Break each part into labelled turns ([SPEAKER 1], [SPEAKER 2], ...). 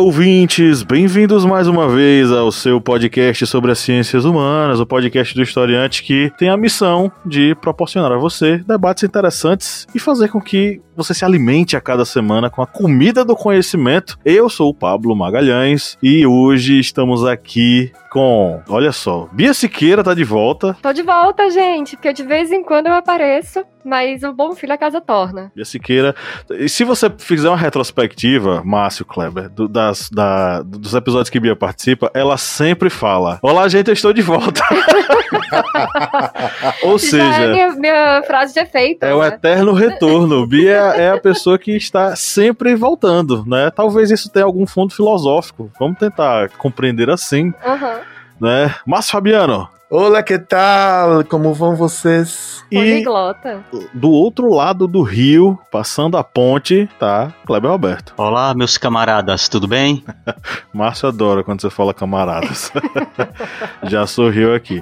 [SPEAKER 1] Ouvintes! Bem-vindos mais uma vez ao seu podcast sobre as ciências humanas, o podcast do historiante que tem a missão de proporcionar a você debates interessantes e fazer com que você se alimente a cada semana com a comida do conhecimento. Eu sou o Pablo Magalhães e hoje estamos aqui com, olha só, Bia Siqueira tá de volta.
[SPEAKER 2] Tô de volta, gente, porque de vez em quando eu apareço, mas o bom filho a casa torna.
[SPEAKER 1] Bia Siqueira. E se você fizer uma retrospectiva, Márcio Kleber, do, das, da, dos episódios que Bia participa, ela sempre fala: Olá, gente, eu estou de volta. Ou
[SPEAKER 2] Já
[SPEAKER 1] seja.
[SPEAKER 2] é minha, minha frase de efeito.
[SPEAKER 1] É o
[SPEAKER 2] né?
[SPEAKER 1] eterno retorno. Bia é a pessoa que está sempre voltando, né? Talvez isso tenha algum fundo filosófico. Vamos tentar compreender assim,
[SPEAKER 2] Aham.
[SPEAKER 1] né? Mas Fabiano,
[SPEAKER 3] Olá, que tal? Como vão vocês?
[SPEAKER 1] e
[SPEAKER 2] Poliglota.
[SPEAKER 1] do outro lado do rio, passando a ponte, tá Kleber Alberto.
[SPEAKER 4] Olá, meus camaradas, tudo bem?
[SPEAKER 1] Márcio adora quando você fala camaradas. Já sorriu aqui.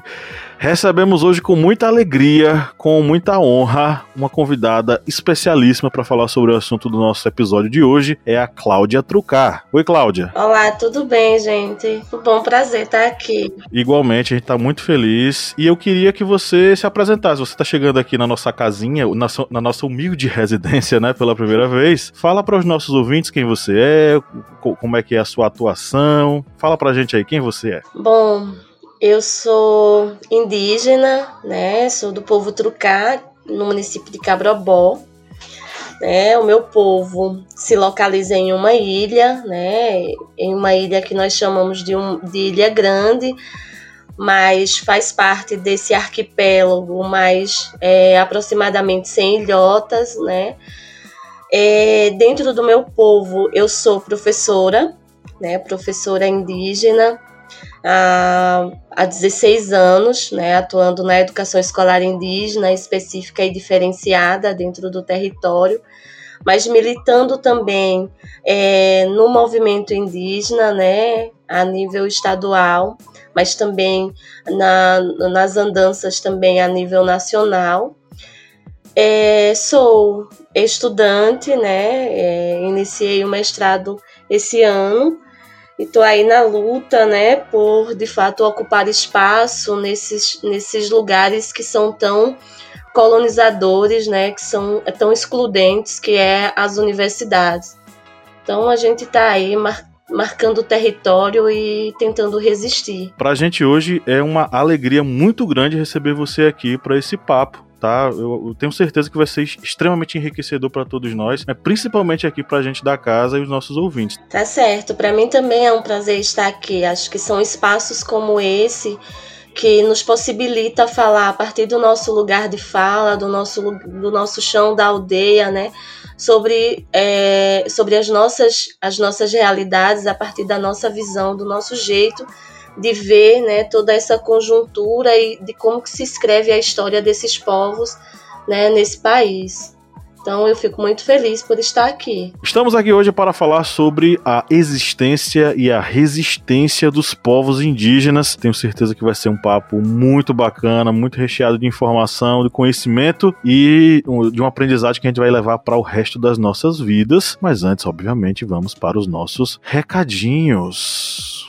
[SPEAKER 1] Recebemos hoje com muita alegria, com muita honra, uma convidada especialíssima para falar sobre o assunto do nosso episódio de hoje, é a Cláudia Trucar. Oi, Cláudia.
[SPEAKER 5] Olá, tudo bem, gente? Um bom prazer estar aqui.
[SPEAKER 1] Igualmente, a gente tá muito feliz e eu queria que você se apresentasse. Você tá chegando aqui na nossa casinha, na, na nossa humilde residência, né, pela primeira vez. Fala para os nossos ouvintes quem você é, co- como é que é a sua atuação. Fala pra gente aí quem você é.
[SPEAKER 5] Bom, eu sou indígena, né? Sou do povo Trucá, no município de Cabrobó. Né? O meu povo se localiza em uma ilha, né? Em uma ilha que nós chamamos de, um, de Ilha Grande, mas faz parte desse arquipélago, mais é, aproximadamente 100 ilhotas, né? É, dentro do meu povo, eu sou professora, né? Professora indígena há, há 16 anos, né, atuando na educação escolar indígena específica e diferenciada dentro do território, mas militando também é, no movimento indígena, né, a nível estadual, mas também na, nas andanças também a nível nacional. É, sou estudante, né, é, iniciei o mestrado esse ano e tô aí na luta, né, por de fato ocupar espaço nesses, nesses lugares que são tão colonizadores, né, que são tão excludentes, que é as universidades. Então a gente tá aí mar, marcando território e tentando resistir.
[SPEAKER 1] Pra gente hoje é uma alegria muito grande receber você aqui para esse papo. Tá, eu, eu tenho certeza que vai ser extremamente enriquecedor para todos nós, né? principalmente aqui pra gente da casa e os nossos ouvintes.
[SPEAKER 5] Tá certo, para mim também é um prazer estar aqui. Acho que são espaços como esse que nos possibilita falar a partir do nosso lugar de fala, do nosso, do nosso chão da aldeia, né? Sobre, é, sobre as, nossas, as nossas realidades a partir da nossa visão, do nosso jeito de ver né, toda essa conjuntura e de como que se escreve a história desses povos né, nesse país. Então eu fico muito feliz por estar aqui.
[SPEAKER 1] Estamos aqui hoje para falar sobre a existência e a resistência dos povos indígenas. Tenho certeza que vai ser um papo muito bacana, muito recheado de informação, de conhecimento e um- de uma aprendizagem que a gente vai levar para o resto das nossas vidas. Mas antes, obviamente, vamos para os nossos recadinhos.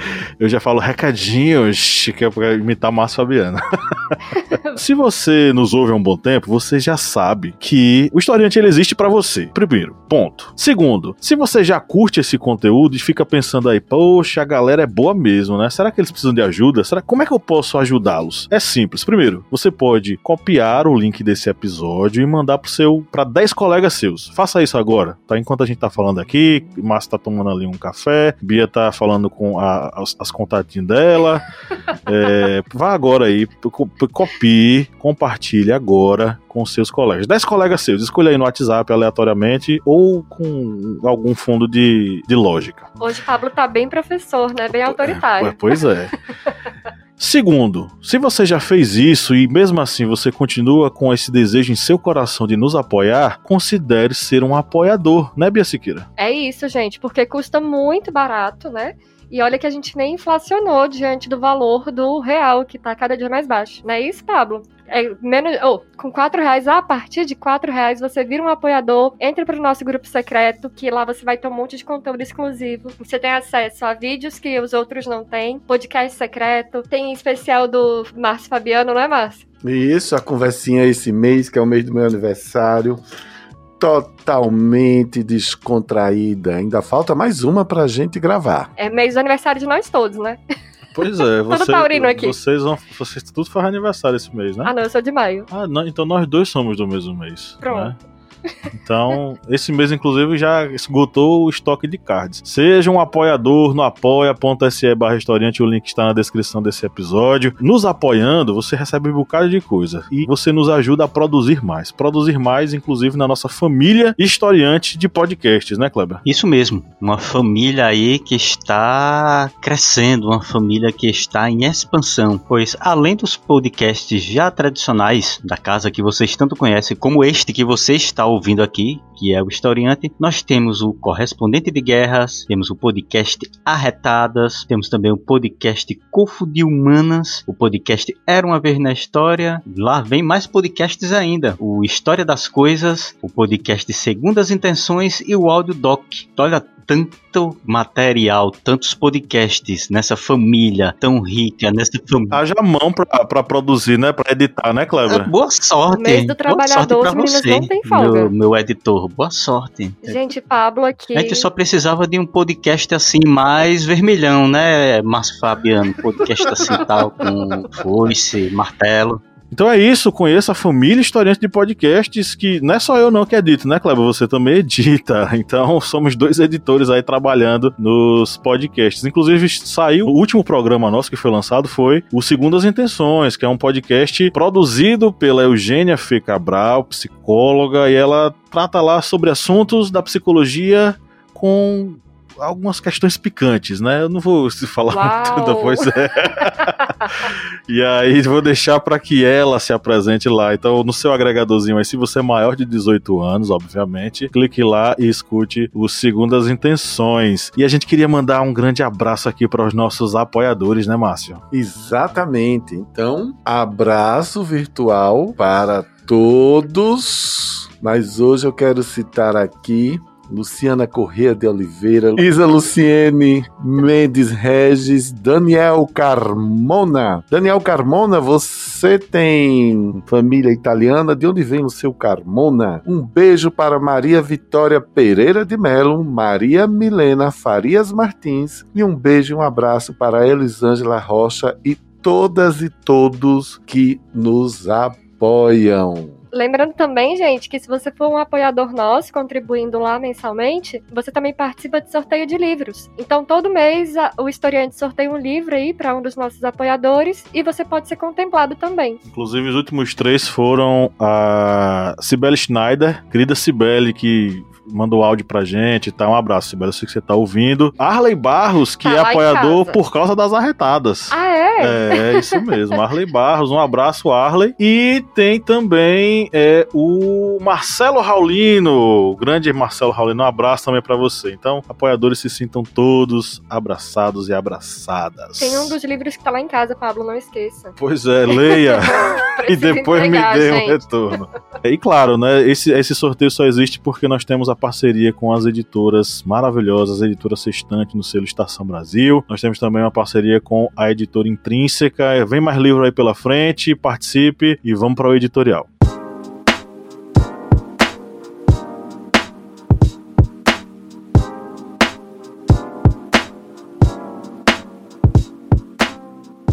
[SPEAKER 1] Eu já falo recadinhos, que é pra imitar Márcio Fabiano. Se você nos ouve há um bom tempo, você já sabe que o historiante ele existe pra você. Primeiro, ponto. Segundo, se você já curte esse conteúdo e fica pensando aí, poxa, a galera é boa mesmo, né? Será que eles precisam de ajuda? Será como é que eu posso ajudá-los? É simples. Primeiro, você pode copiar o link desse episódio e mandar pro seu para 10 colegas seus. Faça isso agora, tá? Enquanto a gente tá falando aqui, Márcio tá tomando ali um café, Bia tá falando com a- as, as os contatinhos dela. É, vá agora aí, co- copie, compartilhe agora com seus colegas. Dez colegas seus, escolha aí no WhatsApp aleatoriamente ou com algum fundo de, de lógica.
[SPEAKER 2] Hoje Pablo tá bem professor, né? Bem autoritário.
[SPEAKER 1] Pois é. Segundo, se você já fez isso e mesmo assim você continua com esse desejo em seu coração de nos apoiar, considere ser um apoiador, né, Bia Siqueira?
[SPEAKER 2] É isso, gente, porque custa muito barato, né? E olha que a gente nem inflacionou diante do valor do real, que tá cada dia mais baixo. Não é isso, Pablo? É menos, oh, com quatro reais, a partir de quatro reais, você vira um apoiador, entra pro nosso grupo secreto, que lá você vai ter um monte de conteúdo exclusivo. Você tem acesso a vídeos que os outros não têm, podcast secreto, tem especial do Márcio Fabiano, não é, Márcio?
[SPEAKER 3] Isso, a conversinha esse mês, que é o mês do meu aniversário. Totalmente descontraída. Ainda falta mais uma pra gente gravar.
[SPEAKER 2] É mês do aniversário de nós todos, né?
[SPEAKER 1] Pois é, você,
[SPEAKER 2] taurino aqui.
[SPEAKER 1] vocês vão. Vocês tudo faz aniversário esse mês, né?
[SPEAKER 2] Ah, não, eu sou de maio.
[SPEAKER 1] Ah, não, então nós dois somos do mesmo mês.
[SPEAKER 2] Pronto.
[SPEAKER 1] né? Então, esse mês, inclusive, já esgotou o estoque de cards. Seja um apoiador no apoia.se barra restaurante, o link está na descrição desse episódio. Nos apoiando, você recebe um bocado de coisa. E você nos ajuda a produzir mais. Produzir mais, inclusive, na nossa família historiante de podcasts, né, Kleber?
[SPEAKER 4] Isso mesmo, uma família aí que está crescendo, uma família que está em expansão, pois além dos podcasts já tradicionais da casa que vocês tanto conhecem, como este que você está ouvindo aqui, que é o Historiante, nós temos o Correspondente de Guerras, temos o podcast Arretadas, temos também o podcast Cofo de Humanas, o podcast Era uma Vez na História, lá vem mais podcasts ainda, o História das Coisas, o podcast Segundas Intenções e o Audio Doc. Olha, tanto material, tantos podcasts nessa família tão rica, nessa família.
[SPEAKER 1] Haja mão pra, pra produzir, né? Pra editar, né, Kleber?
[SPEAKER 4] Boa sorte.
[SPEAKER 2] Mês do
[SPEAKER 4] boa sorte
[SPEAKER 2] trabalhador,
[SPEAKER 4] pra
[SPEAKER 2] os meninos
[SPEAKER 4] você,
[SPEAKER 2] não folga.
[SPEAKER 4] Meu, meu editor. Boa sorte.
[SPEAKER 2] Gente, Pablo aqui.
[SPEAKER 4] A gente só precisava de um podcast assim mais vermelhão, né, Márcio Fabiano? Podcast assim tal, com foice, martelo.
[SPEAKER 1] Então é isso, conheça a família historiante de podcasts, que não é só eu não que edito, né, Kleber? Você também edita. Então somos dois editores aí trabalhando nos podcasts. Inclusive, saiu o último programa nosso que foi lançado foi o Segundas Intenções, que é um podcast produzido pela Eugênia Fê Cabral, psicóloga, e ela trata lá sobre assuntos da psicologia com algumas questões picantes, né? Eu não vou se falar
[SPEAKER 2] Uau.
[SPEAKER 1] tudo, pois é. e aí vou deixar para que ela se apresente lá. Então, no seu agregadorzinho aí, se você é maior de 18 anos, obviamente, clique lá e escute o Segundas Intenções. E a gente queria mandar um grande abraço aqui para os nossos apoiadores, né, Márcio?
[SPEAKER 3] Exatamente. Então, abraço virtual para todos. Mas hoje eu quero citar aqui Luciana Corrêa de Oliveira, Isa Luciene Mendes Regis, Daniel Carmona. Daniel Carmona, você tem família italiana? De onde vem o seu Carmona? Um beijo para Maria Vitória Pereira de Melo, Maria Milena Farias Martins e um beijo e um abraço para Elisângela Rocha e todas e todos que nos apoiam.
[SPEAKER 2] Lembrando também, gente, que se você for um apoiador nosso, contribuindo lá mensalmente, você também participa de sorteio de livros. Então, todo mês, a- o historiante sorteia um livro aí para um dos nossos apoiadores e você pode ser contemplado também.
[SPEAKER 1] Inclusive, os últimos três foram a Cibele Schneider, querida Cibele, que mandou áudio pra gente, tá? Um abraço, Cibele, eu sei que você tá ouvindo. Arley Barros, que
[SPEAKER 2] Tá
[SPEAKER 1] é apoiador por causa das arretadas.
[SPEAKER 2] Ah, é?
[SPEAKER 1] É, isso mesmo, Arley Barros, um abraço, Arley. E tem também é, o Marcelo Raulino, o grande Marcelo Raulino, um abraço também pra você. Então, apoiadores se sintam todos abraçados e abraçadas.
[SPEAKER 2] Tem um dos livros que tá lá em casa, Pablo, não esqueça.
[SPEAKER 1] Pois é, leia. e depois
[SPEAKER 2] entregar,
[SPEAKER 1] me dê um
[SPEAKER 2] gente.
[SPEAKER 1] retorno. E claro, né, esse, esse sorteio só existe porque nós temos a parceria com as editoras maravilhosas, a editora Sextante no selo Estação Brasil. Nós temos também uma parceria com a editora Intrínseca. Vem mais livro aí pela frente, participe e vamos para o editorial.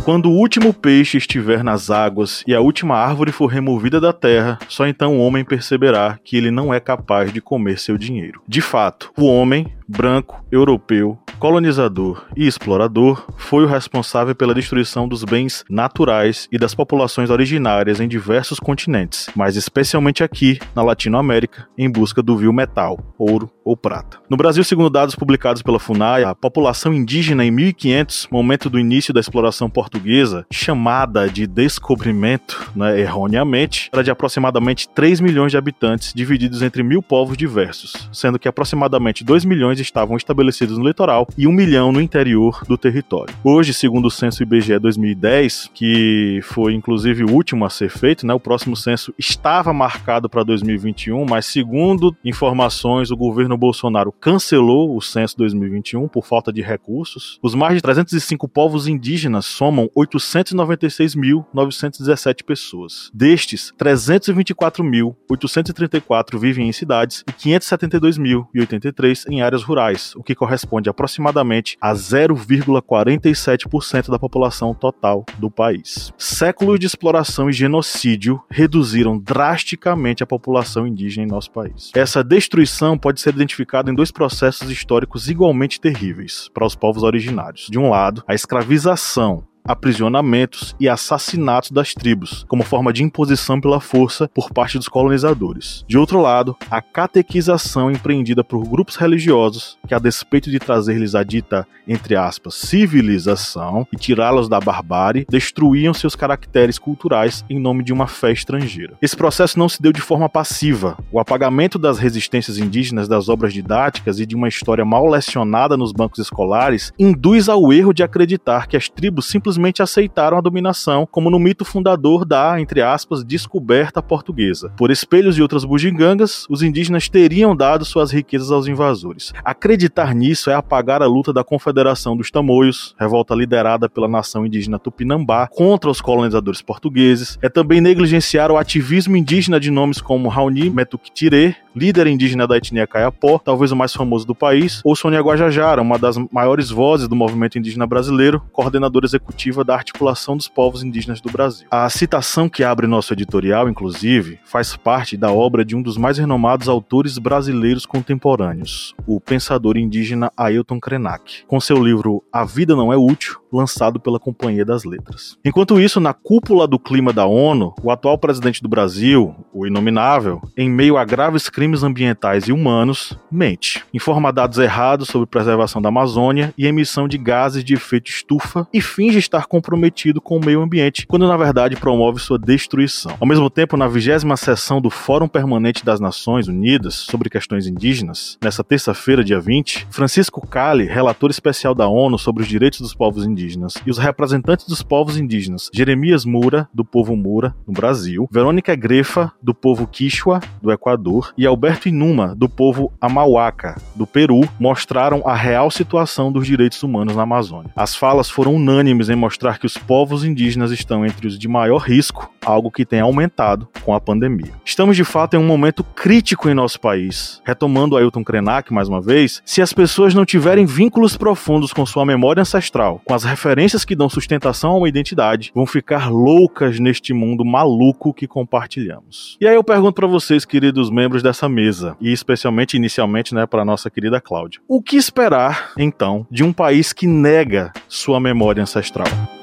[SPEAKER 1] Quando o último peixe estiver nas águas e a última árvore for removida da terra, só então o homem perceberá que ele não é capaz de comer seu dinheiro. De fato, o homem, branco, europeu, colonizador e explorador, foi o responsável pela destruição dos bens naturais e das populações originárias em diversos continentes, mas especialmente aqui, na Latinoamérica, em busca do vil metal, ouro ou prata. No Brasil, segundo dados publicados pela FUNAI, a população indígena em 1500, momento do início da exploração portuguesa, chamada de descobrimento, né, erroneamente, era de aproximadamente 3 milhões de habitantes, divididos entre mil povos diversos, sendo que aproximadamente 2 milhões estavam estabelecidos no litoral e 1 milhão no interior do território. Hoje, segundo o censo IBGE 2010, que foi inclusive o último a ser feito, né, o próximo censo estava marcado para 2021, mas segundo informações, o governo Bolsonaro cancelou o censo 2021 por falta de recursos. Os mais de 305 povos indígenas somam 896.917 pessoas. Destes, 324.834 vivem em cidades e 572.083 em áreas rurais, o que corresponde aproximadamente a 0,47% da população total do país. Séculos de exploração e genocídio reduziram drasticamente a população indígena em nosso país. Essa destruição pode ser identificada em dois processos históricos igualmente terríveis para os povos originários. De um lado, a escravização aprisionamentos e assassinatos das tribos, como forma de imposição pela força por parte dos colonizadores. De outro lado, a catequização empreendida por grupos religiosos que, a despeito de trazer-lhes a dita, entre aspas, civilização e tirá-los da barbárie, destruíam seus caracteres culturais em nome de uma fé estrangeira. Esse processo não se deu de forma passiva. O apagamento das resistências indígenas das obras didáticas e de uma história mal lecionada nos bancos escolares induz ao erro de acreditar que as tribos simplesmente simplesmente aceitaram a dominação, como no mito fundador da, entre aspas, descoberta portuguesa. Por espelhos e outras bugigangas, os indígenas teriam dado suas riquezas aos invasores. Acreditar nisso é apagar a luta da Confederação dos Tamoios, revolta liderada pela nação indígena Tupinambá, contra os colonizadores portugueses. É também negligenciar o ativismo indígena de nomes como Raoni Metuktirê, líder indígena da etnia Kayapó, talvez o mais famoso do país, ou Sônia Guajajara, uma das maiores vozes do movimento indígena brasileiro, coordenadora executiva da articulação dos povos indígenas do Brasil. A citação que abre nosso editorial, inclusive, faz parte da obra de um dos mais renomados autores brasileiros contemporâneos, o pensador indígena Ailton Krenak, com seu livro A Vida Não É Útil, lançado pela Companhia das Letras. Enquanto isso, na cúpula do clima da ONU, o atual presidente do Brasil, o inominável, em meio a graves crimes ambientais e humanos, mente, informa dados errados sobre preservação da Amazônia e emissão de gases de efeito estufa e finge estar comprometido com o meio ambiente, quando na verdade promove sua destruição. Ao mesmo tempo, na vigésima sessão do Fórum Permanente das Nações Unidas sobre questões indígenas, nessa terça-feira, dia 20, Francisco Cali, relator especial da ONU sobre os direitos dos povos indígenas, e os representantes dos povos indígenas, Jeremias Mura, do povo Mura, no Brasil, Verônica Grefa, do povo Quichua, do Equador, e Alberto Inuma, do povo Amauaca, do Peru, mostraram a real situação dos direitos humanos na Amazônia. As falas foram unânimes em mostrar que os povos indígenas estão entre os de maior risco, algo que tem aumentado com a pandemia. Estamos de fato em um momento crítico em nosso país. Retomando Ailton Krenak mais uma vez, se as pessoas não tiverem vínculos profundos com sua memória ancestral, com as referências que dão sustentação a uma identidade, vão ficar loucas neste mundo maluco que compartilhamos. E aí eu pergunto para vocês, queridos membros dessa mesa, e especialmente inicialmente, né, para nossa querida Cláudia. O que esperar, então, de um país que nega sua memória ancestral?
[SPEAKER 5] É,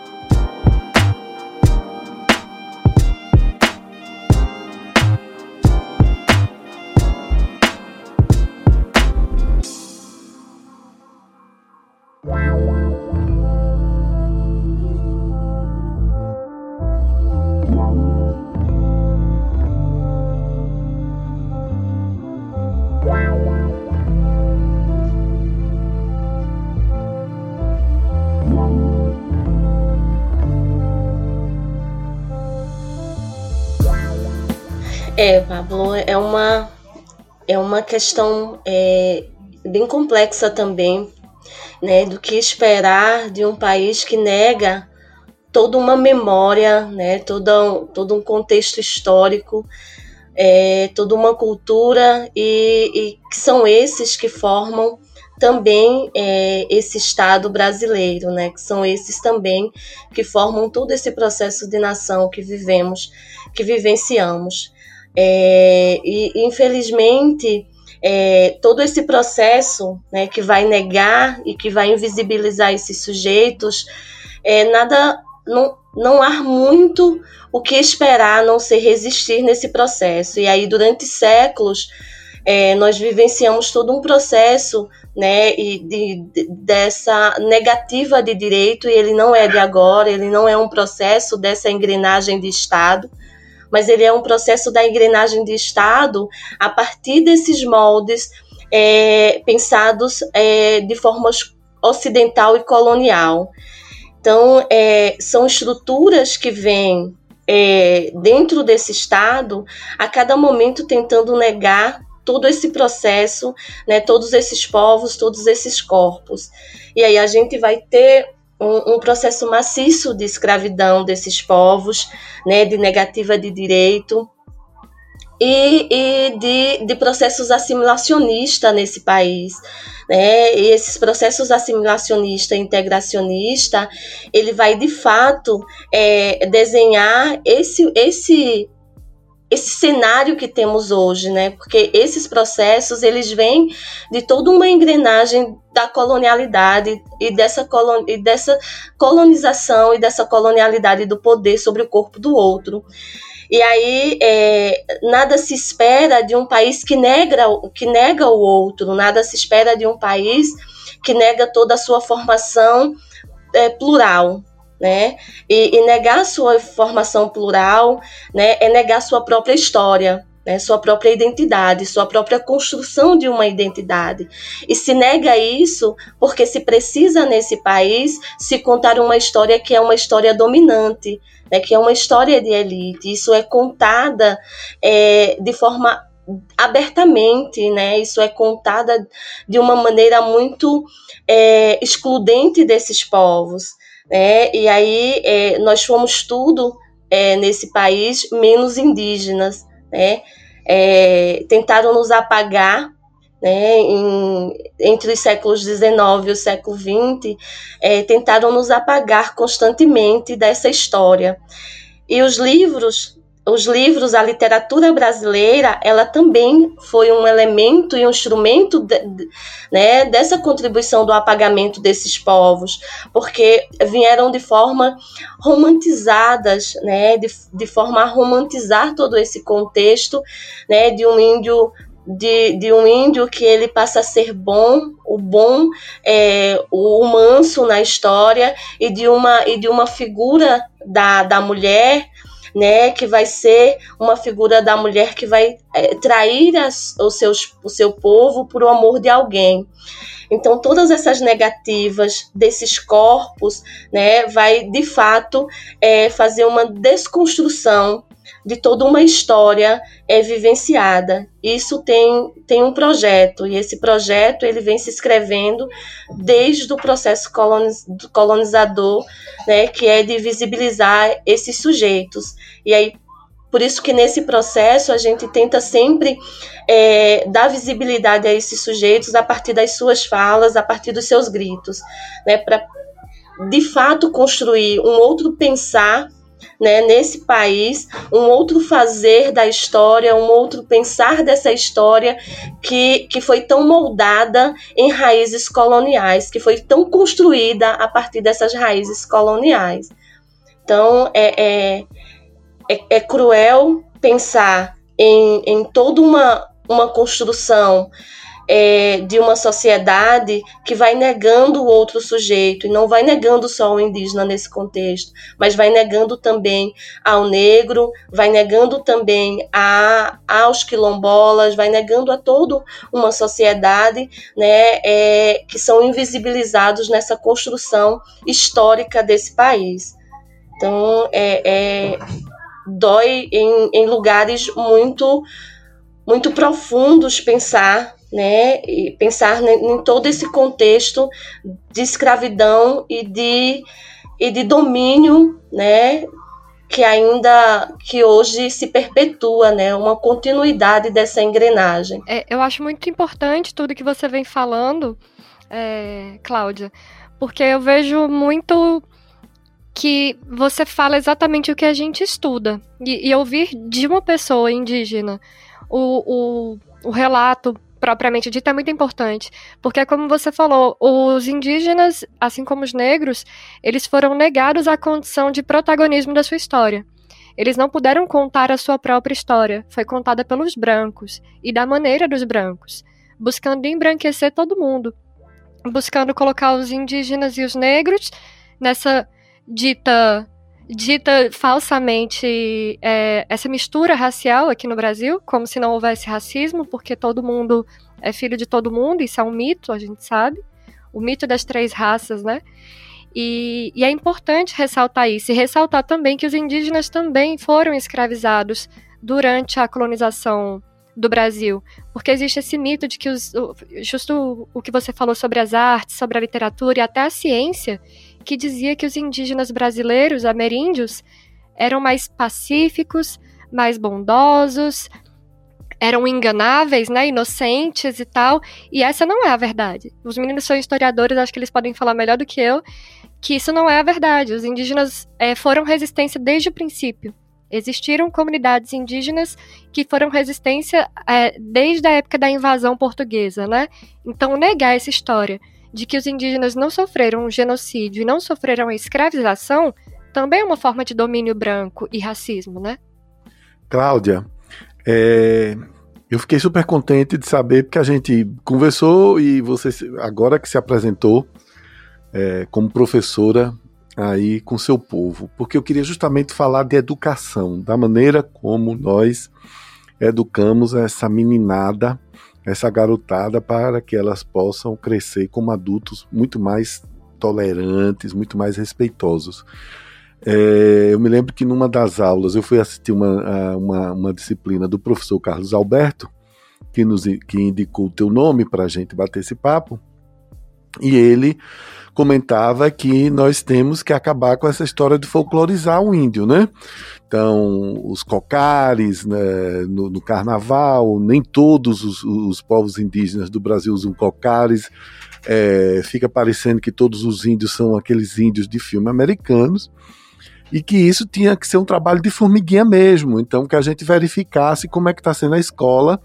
[SPEAKER 5] questão é, bem complexa também, né, do que esperar de um país que nega toda uma memória, né, todo, todo um contexto histórico, é, toda uma cultura, e, e que são esses que formam também é, esse Estado brasileiro, né, que são esses também que formam todo esse processo de nação que vivemos, que vivenciamos. É, e infelizmente é, todo esse processo né, que vai negar e que vai invisibilizar esses sujeitos, é, nada, não, não há muito o que esperar a não ser resistir nesse processo. E aí, durante séculos, é, nós vivenciamos todo um processo né, e de, de, dessa negativa de direito, e ele não é de agora, ele não é um processo dessa engrenagem de Estado, mas ele é um processo da engrenagem de Estado a partir desses moldes é, pensados é, de forma ocidental e colonial. Então, é, são estruturas que vêm é, dentro desse Estado a cada momento tentando negar todo esse processo, né, todos esses povos, todos esses corpos. E aí a gente vai ter um, um, processo maciço de escravidão desses povos, né, de negativa de direito e, e de, de processos assimilacionistas nesse país. Né? E esses processos assimilacionista e integracionista, ele vai de fato é, desenhar esse, esse esse cenário que temos hoje, né? Porque esses processos eles vêm de toda uma engrenagem da colonialidade e dessa, colon e dessa colonização e dessa colonialidade do poder sobre o corpo do outro. E aí é, nada se espera de um país que nega, que nega o outro, nada se espera de um país que nega toda a sua formação é, plural, né? E, e, negar sua formação plural, né, é negar sua própria história, né, sua própria identidade, sua própria construção de uma identidade. E se nega isso porque se precisa nesse país se contar uma história que é uma história dominante, né, que é uma história de elite. Isso é contada é, de forma abertamente, né? Isso é contada de uma maneira muito é, excludente desses povos né? E aí é, nós fomos tudo é, nesse país menos indígenas, né? É, tentaram nos apagar né, em, entre os séculos XIX e o século XX, é, tentaram nos apagar constantemente dessa história. E os livros os livros, a literatura brasileira, ela também foi um elemento e um instrumento de, de, né, dessa contribuição do apagamento desses povos, porque vieram de forma romantizadas, né, de, de forma a romantizar todo esse contexto né, de um índio de, de, um índio que ele passa a ser bom, o bom, é, o manso na história, e de uma, e de uma figura da, da mulher né, que vai ser uma figura da mulher que vai é, trair as, os seus, o seu povo por o amor de alguém. Então, todas essas negativas desses corpos, né, vai de fato é, fazer uma desconstrução de toda uma história é vivenciada. Isso tem, tem um projeto, e esse projeto ele vem se escrevendo desde o processo coloniz, colonizador, né, que é de visibilizar esses sujeitos. E aí, por isso que nesse processo a gente tenta sempre é, dar visibilidade a esses sujeitos a partir das suas falas, a partir dos seus gritos, né, para de fato construir um outro pensar né, nesse país, um outro fazer da história, um outro pensar dessa história que, que foi tão moldada em raízes coloniais, que foi tão construída a partir dessas raízes coloniais. Então, é, é, é, é cruel pensar em, em toda uma, uma construção é, de uma sociedade que vai negando o outro sujeito, e não vai negando só o indígena nesse contexto, mas vai negando também ao negro, vai negando também a, aos quilombolas, vai negando a toda uma sociedade né, é, que são invisibilizados nessa construção histórica desse país. Então, é, é dói em, em lugares muito muito profundos pensar né, e pensar em todo esse contexto de escravidão e de, e de domínio, né, que ainda que hoje se perpetua, né, uma continuidade dessa engrenagem.
[SPEAKER 2] É, eu acho muito importante tudo que você vem falando, é, Cláudia, porque eu vejo muito que você fala exatamente o que a gente estuda e, e ouvir de uma pessoa indígena o, o, o relato propriamente dita é muito importante, porque como você falou, os indígenas, assim como os negros, eles foram negados a condição de protagonismo da sua história. Eles não puderam contar a sua própria história, foi contada pelos brancos e da maneira dos brancos, buscando embranquecer todo mundo, buscando colocar os indígenas e os negros nessa dita dita falsamente é, essa mistura racial aqui no Brasil, como se não houvesse racismo, porque todo mundo é filho de todo mundo, isso é um mito, a gente sabe. O mito das três raças, né? E, e, é importante ressaltar isso, e ressaltar também que os indígenas também foram escravizados durante a colonização do Brasil, porque existe esse mito de que os, justo o que você falou sobre as artes, sobre a literatura e até a ciência, que dizia que os indígenas brasileiros, ameríndios, eram mais pacíficos, mais bondosos, eram enganáveis, né, inocentes e tal, e essa não é a verdade. Os meninos são historiadores, acho que eles podem falar melhor do que eu, que isso não é a verdade. Os indígenas é, foram resistência desde o princípio. Existiram comunidades indígenas que foram resistência é, desde a época da invasão portuguesa, né? Então, negar essa história de que os indígenas não sofreram um genocídio e não sofreram a escravização também é uma forma de domínio branco e racismo, né?
[SPEAKER 3] Cláudia, é, eu fiquei super contente de saber porque a gente conversou e você agora que se apresentou é, como professora aí com seu povo, porque eu queria justamente falar de educação, da maneira como nós educamos essa meninada essa garotada para que elas possam crescer como adultos muito mais tolerantes, muito mais respeitosos. É, eu me lembro que numa das aulas eu fui assistir uma, uma, uma disciplina do professor Carlos Alberto, que, nos, que indicou o teu nome para a gente bater esse papo, e ele comentava que nós temos que acabar com essa história de folclorizar o índio, né? Então, os cocares né, no, no, carnaval, nem todos os, os, povos indígenas do Brasil usam cocares. É, fica parecendo que todos os índios são aqueles índios de filme americanos e que isso tinha que ser um trabalho de formiguinha mesmo. Então, que a gente verificasse como é que está sendo a escola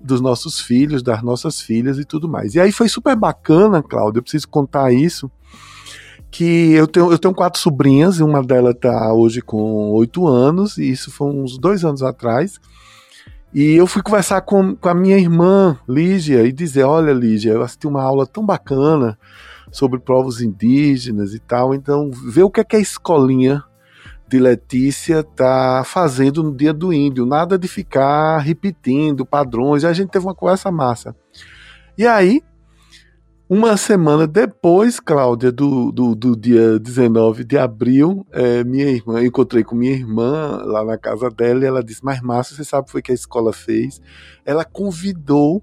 [SPEAKER 3] dos nossos filhos, das nossas filhas e tudo mais. E aí foi super bacana, Cláudia, eu preciso contar isso, que eu tenho, eu tenho quatro sobrinhas, e uma delas está hoje com oito anos, e isso foi uns dois anos atrás. E eu fui conversar com, com a minha irmã, Lígia, e dizer: Olha, Lígia, eu assisti uma aula tão bacana sobre povos indígenas e tal, então vê o que é que a escolinha de Letícia tá fazendo no dia do índio, nada de ficar repetindo padrões. A gente teve uma conversa massa. E aí, uma semana depois, Cláudia, do, do, do dia 19 de abril, é, minha irmã, eu encontrei com minha irmã lá na casa dela e ela disse: Mas Márcio, você sabe o que que a escola fez? Ela convidou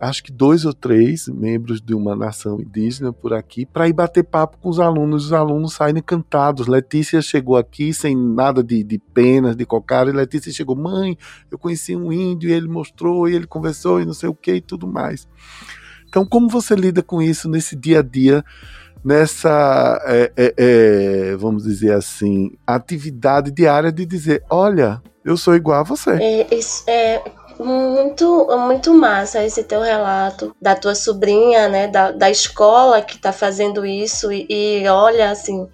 [SPEAKER 3] acho que dois ou três membros de uma nação indígena por aqui para ir bater papo com os alunos. Os alunos saem encantados. Letícia chegou aqui sem nada de, de penas, de cocar. E Letícia chegou, mãe, eu conheci um índio e ele mostrou e ele conversou e não sei o que e tudo mais. Então, como você lida com isso nesse dia a dia? Nessa, é, é, é, vamos dizer assim, atividade diária de dizer: olha, eu sou igual a você.
[SPEAKER 5] É, isso, é, muito, muito massa esse teu relato da tua sobrinha, né, da, da escola que está fazendo isso e, e, olha, assim,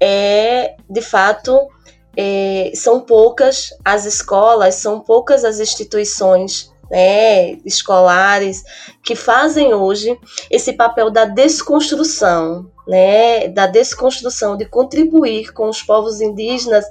[SPEAKER 5] é de fato é, são poucas as escolas, são poucas as instituições né, escolares que fazem hoje esse papel da desconstrução, né, da desconstrução, de contribuir com os povos indígenas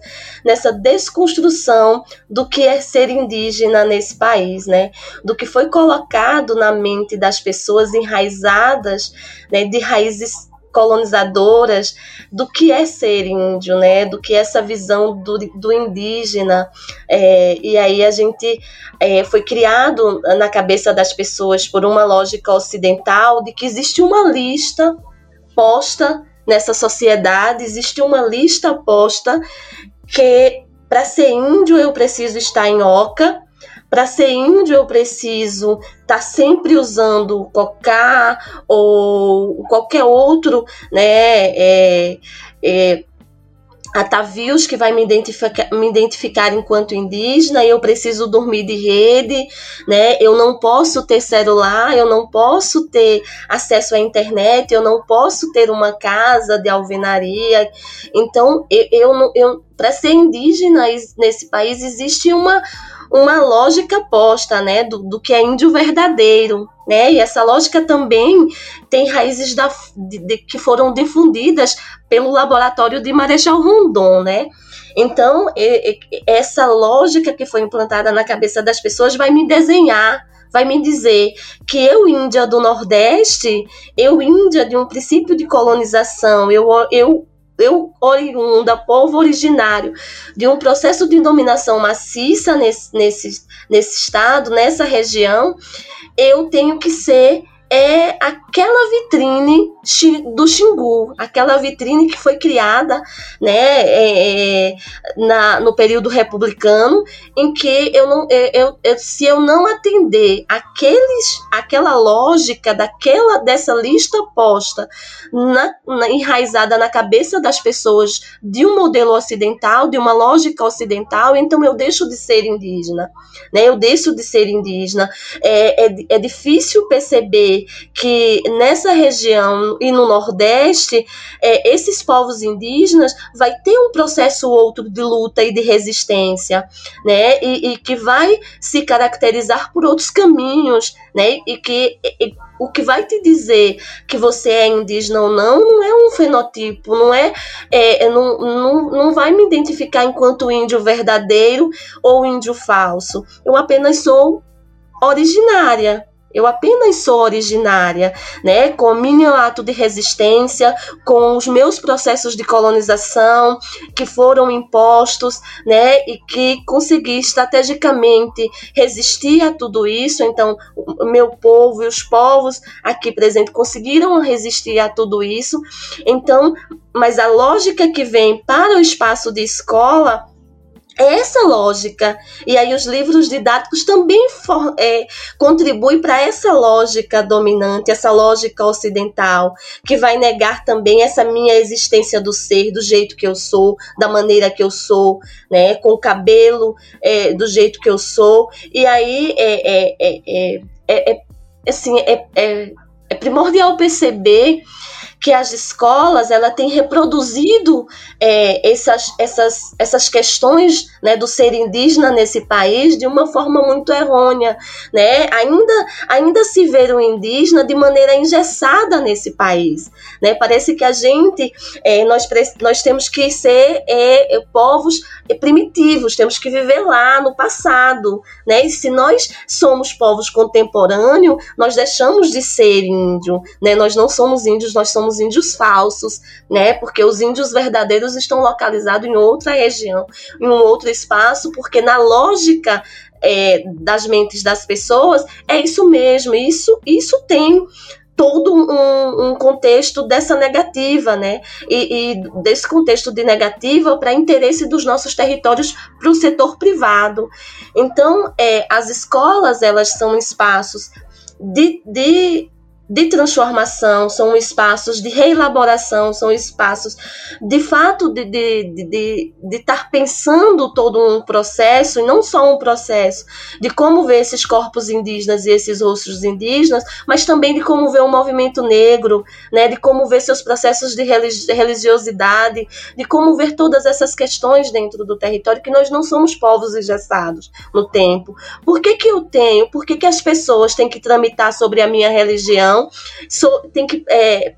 [SPEAKER 5] nessa desconstrução do que é ser indígena nesse país, né, do que foi colocado na mente das pessoas enraizadas, né, de raízes colonizadoras do que é ser índio, né? Do que é essa visão do, do indígena. É, e aí a gente é, foi criado na cabeça das pessoas por uma lógica ocidental de que existe uma lista posta nessa sociedade, existe uma lista posta que para ser índio eu preciso estar em oca, para ser índio eu preciso estar tá sempre usando cocá ou qualquer outro, né, é, é, atavios que vai me identificar, me identificar enquanto indígena, eu preciso dormir de rede, né? Eu não posso ter celular, eu não posso ter acesso à internet, eu não posso ter uma casa de alvenaria. Então, eu, eu, eu para ser indígena nesse país existe uma uma lógica posta, né, do, do que é índio verdadeiro, né? E essa lógica também tem raízes da, de, de, que foram difundidas pelo laboratório de Marechal Rondon, né? Então, e, e, essa lógica que foi implantada na cabeça das pessoas vai me desenhar, vai me dizer que eu, Índia do Nordeste, eu, Índia de um princípio de colonização, eu, eu eu oriunda, povo originário de um processo de dominação maciça nesse, nesse, nesse estado, nessa região, eu tenho que ser é aquela vitrine do Xingu, aquela vitrine que foi criada né, é, é, na, no período republicano, em que eu não, eu, eu, se eu não atender aqueles, aquela lógica daquela dessa lista posta na, na, enraizada na cabeça das pessoas de um modelo ocidental, de uma lógica ocidental, então eu deixo de ser indígena, né, eu deixo de ser indígena. É, é, é difícil perceber que nessa região e no Nordeste, é, esses povos indígenas vai ter um processo outro de luta e de resistência, né? E, e que vai se caracterizar por outros caminhos, né? E que e, o que vai te dizer que você é indígena ou não não é um fenotipo, não é, é não, não, não vai me identificar enquanto índio verdadeiro ou índio falso. Eu apenas sou originária, eu apenas sou originária, né, com o mínimo ato de resistência, com os meus processos de colonização que foram impostos, né, e que consegui estrategicamente resistir a tudo isso. Então, o meu povo e os povos aqui presentes conseguiram resistir a tudo isso. Então, mas a lógica que vem para o espaço de escola essa lógica. E aí os livros didáticos também for, é, contribuem para essa lógica dominante, essa lógica ocidental, que vai negar também essa minha existência do ser, do jeito que eu sou, da maneira que eu sou, né, com o cabelo é, do jeito que eu sou. E aí é, é, é, é, é assim, é, é, é primordial perceber que as escolas ela tem reproduzido é, essas, essas, essas questões né, do ser indígena nesse país de uma forma muito errônea. Né? Ainda, ainda se vê o indígena de maneira engessada nesse país. Né? Parece que a gente, é, nós, nós temos que ser é, é povos primitivos, temos que viver lá no passado. Né? E se nós somos povos contemporâneos, nós deixamos de ser índio. Né? Nós não somos índios, nós somos somos índios falsos, né? Porque os índios verdadeiros estão localizados em outra região, em um outro espaço, porque na lógica é, das mentes das pessoas é isso mesmo. Isso, isso tem todo um, um, contexto dessa negativa, né? E, e desse contexto de negativa para interesse dos nossos territórios para o setor privado. Então, é, as escolas elas são espaços de, de de transformação, são espaços de reelaboração, são espaços de fato de de, de, de estar pensando todo um processo, e não só um processo de como ver esses corpos indígenas e esses rostos indígenas, mas também de como ver o movimento negro, né, de como ver seus processos de religiosidade, de como ver todas essas questões dentro do território, que nós não somos povos engessados no tempo. Por que, que eu tenho? Por que, que as pessoas têm que tramitar sobre a minha religião? Sou, tem que é,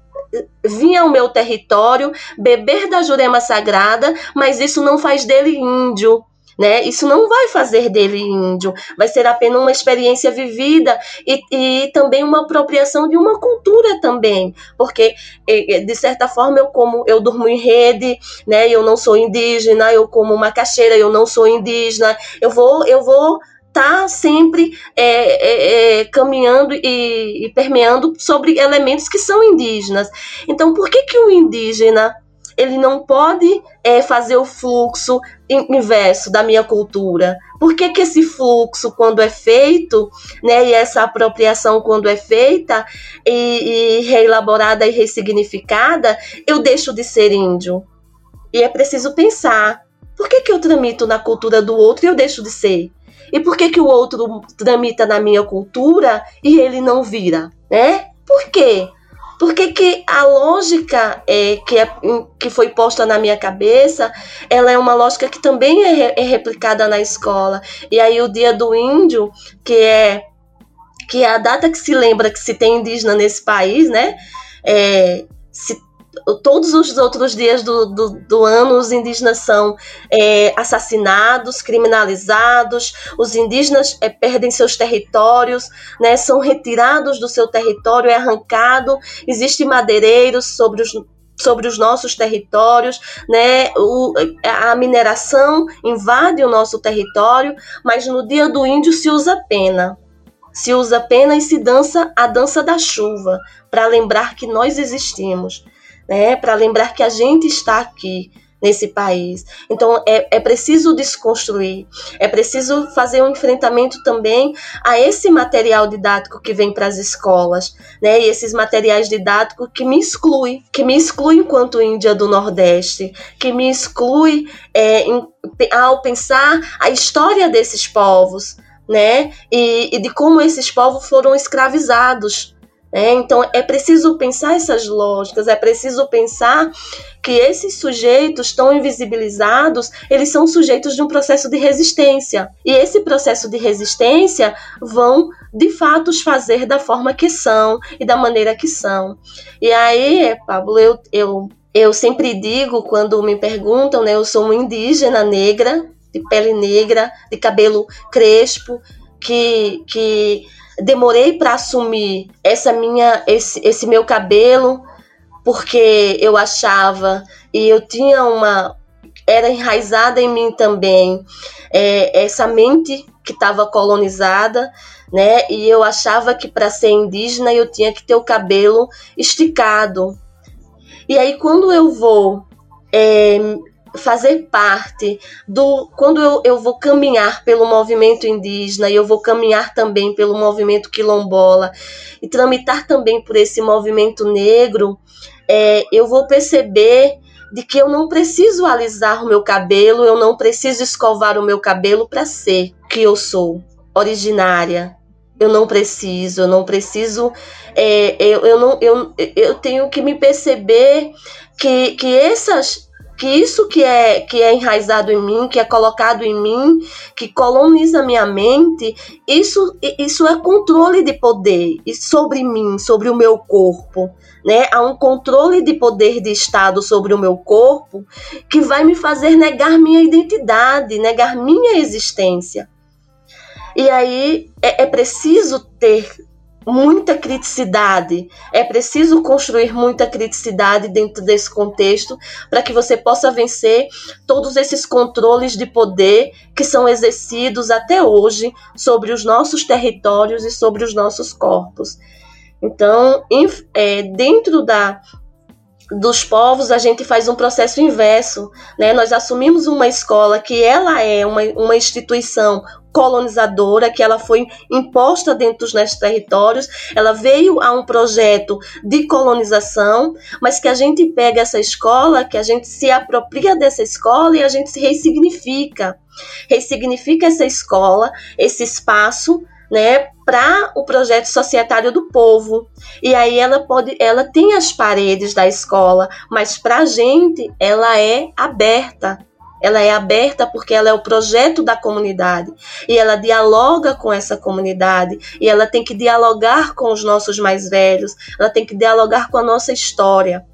[SPEAKER 5] vir ao meu território, beber da jurema sagrada, mas isso não faz dele índio. Né? Isso não vai fazer dele índio, vai ser apenas uma experiência vivida e, e também uma apropriação de uma cultura também, porque de certa forma eu como eu durmo em rede, né? Eu não sou indígena, eu como macaxeira, eu não sou indígena, eu vou eu vou está sempre é, é, é, caminhando e, e, permeando sobre elementos que são indígenas. Então, por que, que o indígena ele não pode é, fazer o fluxo inverso da minha cultura? Por que, que esse fluxo, quando é feito, né, e essa apropriação, quando é feita e, e reelaborada e ressignificada, eu deixo de ser índio? E é preciso pensar: por que, que eu tramito na cultura do outro e eu deixo de ser? E por que, que o outro tramita na minha cultura e ele não vira? Né? Por quê? Porque que a lógica é, que, é, que foi posta na minha cabeça, ela é uma lógica que também é, é replicada na escola. E aí o dia do índio, que é que é a data que se lembra que se tem indígena nesse país, né? É, se todos os outros dias do, do, do ano os indígenas são é, assassinados, criminalizados, os indígenas é, perdem seus territórios, né, são retirados do seu território, é arrancado, existem madeireiros sobre os sobre os nossos territórios, né? O, a mineração invade o nosso território, mas no dia do índio se usa pena. Se usa pena e se dança a dança da chuva, para lembrar que nós existimos né, para lembrar que a gente está aqui nesse país. Então é, é preciso desconstruir, é preciso fazer um enfrentamento também a esse material didático que vem para as escolas, né? E esses materiais didáticos que me exclui, que me exclui enquanto Índia do Nordeste, que me exclui é, em, ao pensar a história desses povos, né? E, e de como esses povos foram escravizados é, então é preciso pensar essas lógicas, é preciso pensar que esses sujeitos tão invisibilizados, eles são sujeitos de um processo de resistência. E esse processo de resistência vão, de fato, os fazer da forma que são e da maneira que são. E aí, Pablo, eu, eu, eu sempre digo, quando me perguntam, né, eu sou uma indígena negra, de pele negra, de cabelo crespo, que, que demorei para assumir essa minha esse, esse meu cabelo porque eu achava e eu tinha uma era enraizada em mim também é, essa mente que estava colonizada né e eu achava que para ser indígena eu tinha que ter o cabelo esticado. E aí quando eu vou é, fazer parte do. Quando eu, eu vou caminhar pelo movimento indígena e eu vou caminhar também pelo movimento quilombola e tramitar também por esse movimento negro, é, eu vou perceber de que eu não preciso alisar o meu cabelo, eu não preciso escovar o meu cabelo para ser que eu sou, originária. Eu não preciso, eu não preciso, é, eu, eu, não, eu, eu tenho que me perceber que, que essas, que isso que é que é enraizado em mim, que é colocado em mim, que coloniza minha mente, isso isso é controle de poder sobre mim, sobre o meu corpo, né? Há um controle de poder de Estado sobre o meu corpo que vai me fazer negar minha identidade, negar minha existência. E aí é, é preciso ter muita criticidade. É preciso construir muita criticidade dentro desse contexto para que você possa vencer todos esses controles de poder que são exercidos até hoje sobre os nossos territórios e sobre os nossos corpos. Então, é, dentro da dos povos, a gente faz um processo inverso, né? Nós assumimos uma escola que ela é uma, uma instituição colonizadora, que ela foi imposta dentro dos nossos territórios, ela veio a um projeto de colonização, mas que a gente pega essa escola, que a gente se apropria dessa escola e a gente se ressignifica. Ressignifica essa escola, esse espaço, né, para o projeto societário do povo. E aí ela pode, ela tem as paredes da escola, mas para a gente ela é aberta. Ela é aberta porque ela é o projeto da comunidade e ela dialoga com essa comunidade e ela tem que dialogar com os nossos mais velhos, ela tem que dialogar com a nossa história,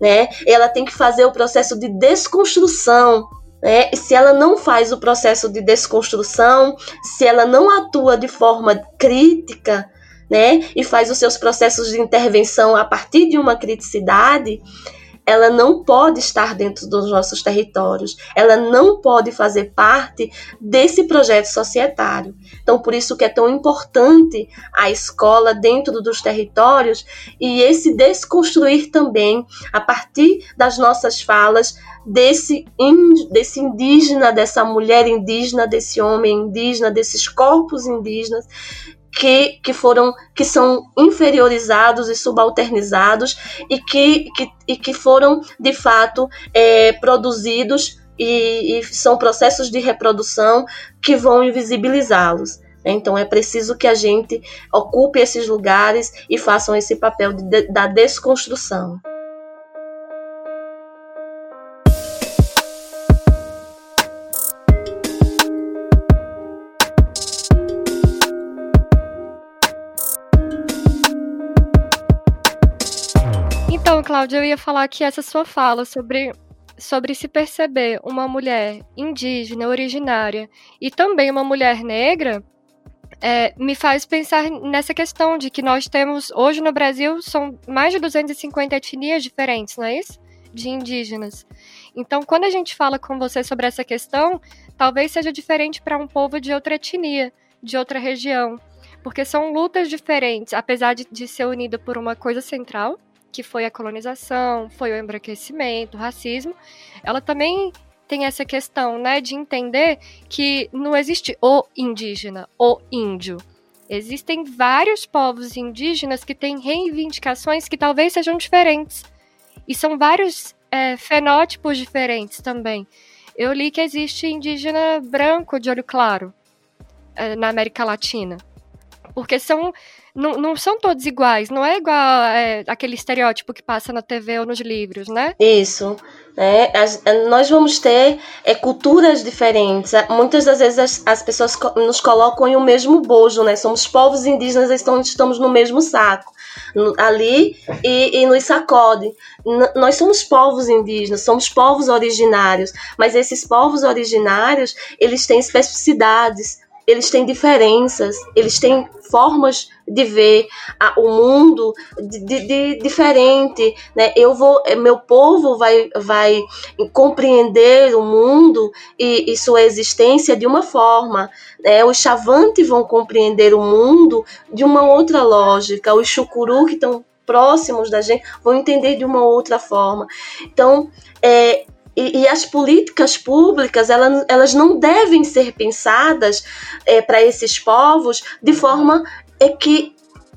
[SPEAKER 5] né? Ela tem que fazer o processo de desconstrução né? se ela não faz o processo de desconstrução, se ela não atua de forma crítica, né, e faz os seus processos de intervenção a partir de uma criticidade, ela não pode estar dentro dos nossos territórios, ela não pode fazer parte desse projeto societário. Então, por isso que é tão importante a escola dentro dos territórios e esse desconstruir também a partir das nossas falas desse, desse indígena, dessa mulher indígena, desse homem indígena, desses corpos indígenas que, que foram que são inferiorizados e subalternizados e que, que, e que foram de fato é, produzidos e, e são processos de reprodução que vão invisibilizá-los. Então é preciso que a gente ocupe esses lugares e façam esse papel de, da desconstrução.
[SPEAKER 2] Então, Cláudia, eu ia falar que essa sua fala sobre sobre se perceber uma mulher indígena, originária e também uma mulher negra é, me faz pensar nessa questão de que nós temos, hoje no Brasil, são mais de 250 etnias diferentes, não é isso? De indígenas. Então, quando a gente fala com você sobre essa questão, talvez seja diferente para um povo de outra etnia, de outra região. Porque são lutas diferentes, apesar de, de ser unido por uma coisa central, que foi a colonização, foi o embranquecimento, o racismo, ela também tem essa questão, né, de entender que não existe o indígena, o índio. Existem vários povos indígenas que têm reivindicações que talvez sejam diferentes. E são vários é, fenótipos diferentes também. Eu li que existe indígena branco de olho claro é, na América Latina. Porque são não, não são todos iguais, não é igual é, aquele estereótipo que passa na TV ou nos livros, né?
[SPEAKER 5] Isso. É, as, nós vamos ter é, culturas diferentes. Muitas das vezes as, as pessoas nos colocam em o um mesmo bojo, né? Somos povos indígenas, então estamos no mesmo saco ali e, e, nos sacode. N nós somos povos indígenas, somos povos originários, mas esses povos originários eles têm especificidades, eles têm diferenças, eles têm formas de ver o mundo de, de, de, diferente, né? Eu vou, meu povo vai, vai compreender o mundo e, e sua existência de uma forma, né? Os chavantes vão compreender o mundo de uma outra lógica, os chucuru que estão próximos da gente vão entender de uma outra forma. Então, é, e, e, as políticas públicas elas, elas não devem ser pensadas é, para esses povos de forma é, que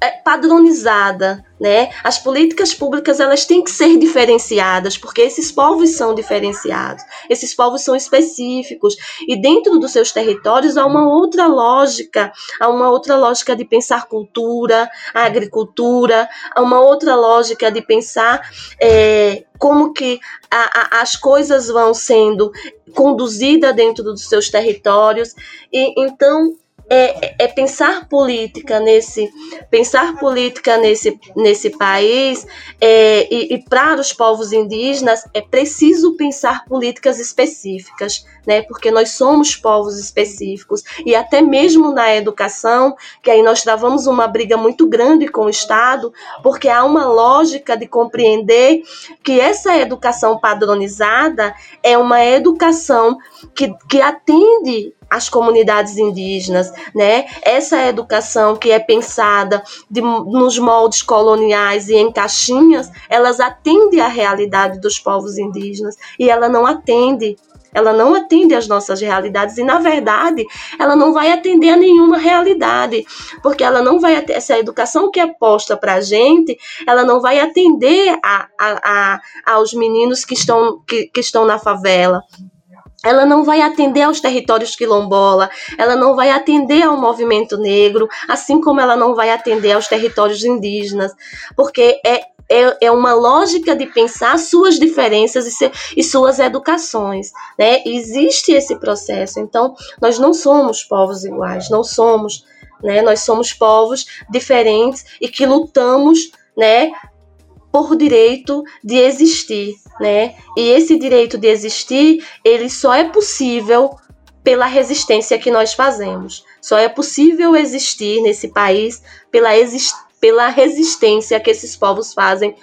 [SPEAKER 5] padronizada, né? As políticas públicas elas têm que ser diferenciadas, porque esses povos são diferenciados, esses povos são específicos. E dentro dos seus territórios há uma outra lógica, há uma outra lógica de pensar cultura, agricultura, há uma outra lógica de pensar é, como que a, a, as coisas vão sendo conduzidas dentro dos seus territórios. E então é, é, pensar política nesse pensar política nesse, nesse país é, e, e para os povos indígenas é preciso pensar políticas específicas, né? Porque nós somos povos específicos e até mesmo na educação, que aí nós travamos uma briga muito grande com o Estado, porque há uma lógica de compreender que essa educação padronizada é uma educação que, que atende as comunidades indígenas, né? Essa educação que é pensada de, nos moldes coloniais e em caixinhas, elas atendem à realidade dos povos indígenas e ela não atende ela não atende às nossas realidades e, na verdade, ela não vai atender a nenhuma realidade, porque ela não vai essa educação que é posta para a gente, ela não vai atender a, a, a, aos meninos que estão, que, que estão na favela, ela não vai atender aos territórios quilombola, ela não vai atender ao movimento negro, assim como ela não vai atender aos territórios indígenas, porque é, é, é uma lógica de pensar suas diferenças e, se, e suas educações, né? Existe esse processo, então nós não somos povos iguais, não somos, né? Nós somos povos diferentes e que lutamos, né? Por direito de existir, né? E esse direito de existir, ele só é possível pela resistência que nós fazemos. Só é possível existir nesse país pela, pela resistência que esses povos fazem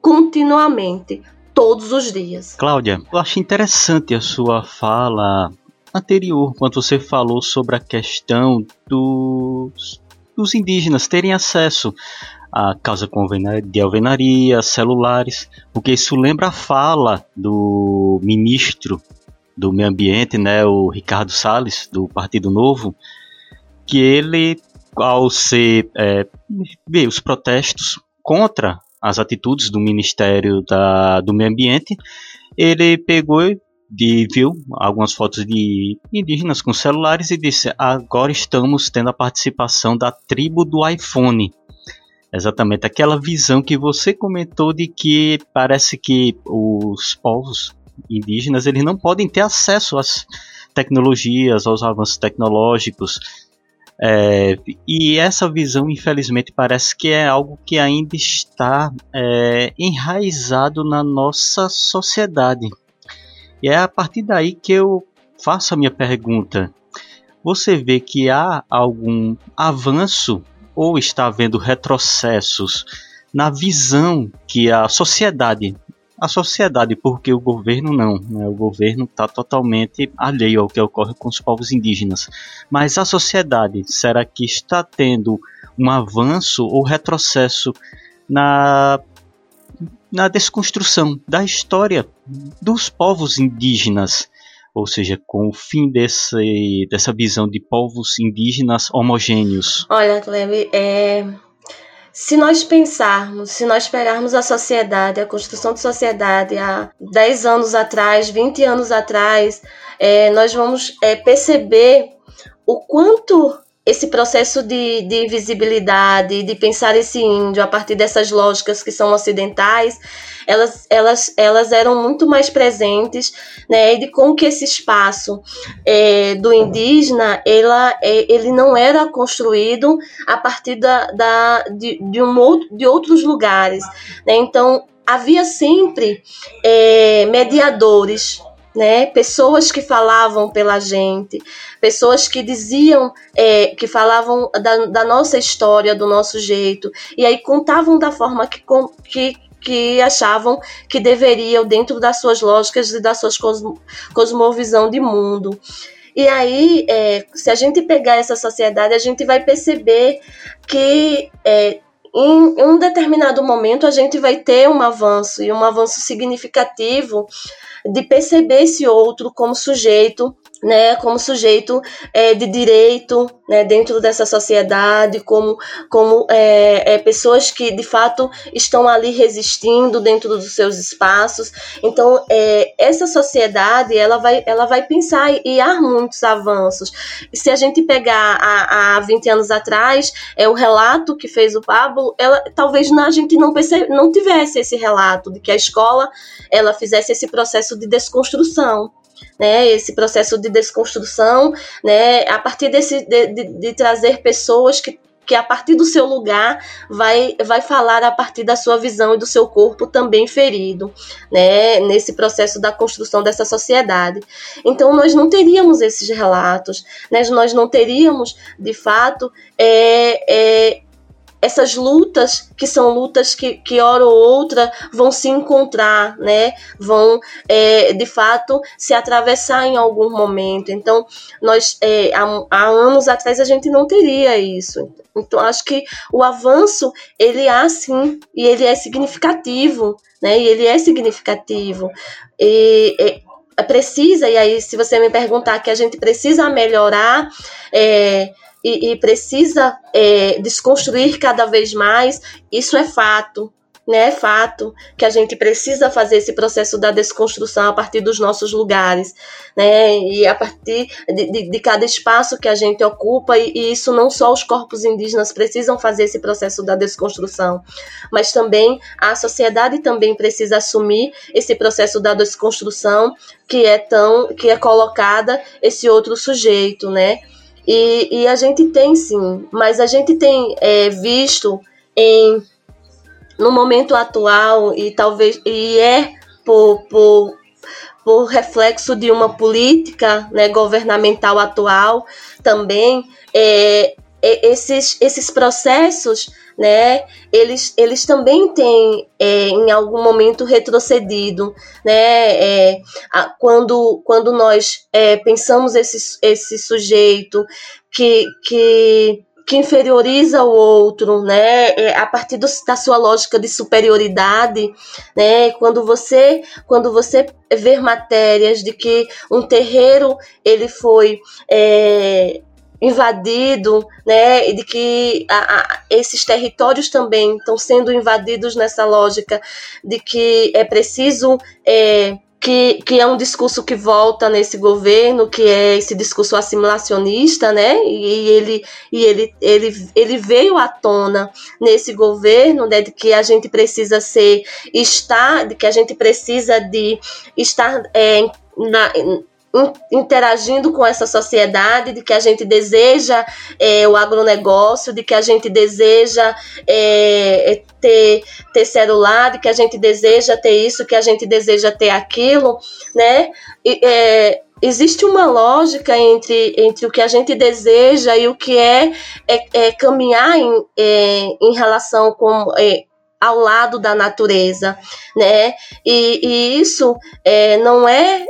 [SPEAKER 5] continuamente, todos os dias.
[SPEAKER 4] Cláudia, eu acho interessante a sua fala anterior, quando você falou sobre a questão dos, dos indígenas terem acesso a causa de alvenaria, celulares, porque isso lembra a fala do ministro do Meio Ambiente, né, o Ricardo Salles, do Partido Novo, que ele ao ser é, os protestos contra as atitudes do Ministério da, do Meio Ambiente, ele pegou e viu algumas fotos de indígenas com celulares e disse: agora estamos tendo a participação da tribo do iPhone. Exatamente aquela visão que você comentou de que parece que os povos indígenas eles não podem ter acesso às tecnologias, aos avanços tecnológicos. É, e essa visão, infelizmente, parece que é algo que ainda está é, enraizado na nossa sociedade. E é a partir daí que eu faço a minha pergunta. Você vê que há algum avanço ou está havendo retrocessos na visão que a sociedade a sociedade, porque o governo não. Né? O governo está totalmente alheio ao que ocorre com os povos indígenas. Mas a sociedade, será que está tendo um avanço ou retrocesso na, na desconstrução da história dos povos indígenas? Ou seja, com o fim desse, dessa visão de povos indígenas homogêneos.
[SPEAKER 5] Olha, Cleve, é, se nós pensarmos, se nós pegarmos a sociedade, a construção de sociedade há 10 anos atrás, 20 anos atrás, é, nós vamos é, perceber o quanto esse processo de, de visibilidade, de pensar esse índio a partir dessas lógicas que são ocidentais, elas, elas, elas eram muito mais presentes, né, e de como que esse espaço é, do indígena, ela, é, ele não era construído a partir da, da, de, de, um outro, de outros lugares, né, então havia sempre é, mediadores né? Pessoas que falavam pela gente, pessoas que diziam, é, que falavam da, da, nossa história, do nosso jeito, e aí contavam da forma que, que, que achavam que deveriam, dentro das suas lógicas e das suas cosmo, cosmovisão de mundo. E aí, é, se a gente pegar essa sociedade, a gente vai perceber que é, em um determinado momento a gente vai ter um avanço e um avanço significativo de perceber esse outro como sujeito né, como sujeito é, de direito né, dentro dessa sociedade, como, como é, é, pessoas que de fato estão ali resistindo dentro dos seus espaços. Então, é, essa sociedade ela vai, ela vai pensar e há muitos avanços. E se a gente pegar há, há 20 anos atrás, é o relato que fez o Pablo, ela, talvez a gente não, percebe, não tivesse esse relato de que a escola ela fizesse esse processo de desconstrução né, esse processo de desconstrução, né, a partir desse, de, de, de trazer pessoas que que a partir do seu lugar vai, vai falar a partir da sua visão e do seu corpo também ferido, né, nesse processo da construção dessa sociedade. Então nós não teríamos esses relatos, né, nós não teríamos de fato é, é, essas lutas, que são lutas que, que hora ou outra vão se encontrar, né? Vão, é, de fato, se atravessar em algum momento. Então, nós, é, há, há anos atrás, a gente não teria isso. Então, acho que o avanço, ele há sim, e ele é significativo, né? E ele é significativo. E, é, precisa, e aí, se você me perguntar que a gente precisa melhorar, é, e, e precisa é, desconstruir cada vez mais, isso é fato né, é fato que a gente precisa fazer esse processo da desconstrução a partir dos nossos lugares, né, e a partir de, de, de cada espaço que a gente ocupa, e, e, isso não só os corpos indígenas precisam fazer esse processo da desconstrução, mas também a sociedade também precisa assumir esse processo da desconstrução que é tão, que é colocada esse outro sujeito, né, e, e a gente tem sim, mas a gente tem é, visto em no momento atual e talvez e é por, por, por reflexo de uma política né, governamental atual também é, é, esses, esses processos né, eles, eles também têm é, em algum momento retrocedido, né, é, a, quando, quando nós é, pensamos esse, esse sujeito que, que, que inferioriza o outro, né, é, a partir do, da sua lógica de superioridade, né, quando você, quando você ver matérias de que um terreiro ele foi é, invadido, né, e de que a, a, esses territórios também estão sendo invadidos nessa lógica de que é preciso é, que, que é um discurso que volta nesse governo, que é esse discurso assimilacionista, né? E ele, e ele, ele, ele veio à tona nesse governo, né? De que a gente precisa ser, estar, de que a gente precisa de estar é, na, interagindo com essa sociedade, de que a gente deseja é, o agronegócio, de que a gente deseja é, é, ter, ter celular, de que a gente deseja ter isso, que a gente deseja ter aquilo, né? E, é, existe uma lógica entre, entre o que a gente deseja e o que é, é, é caminhar em, é, em relação com é, ao lado da natureza, né? E, e isso é, não é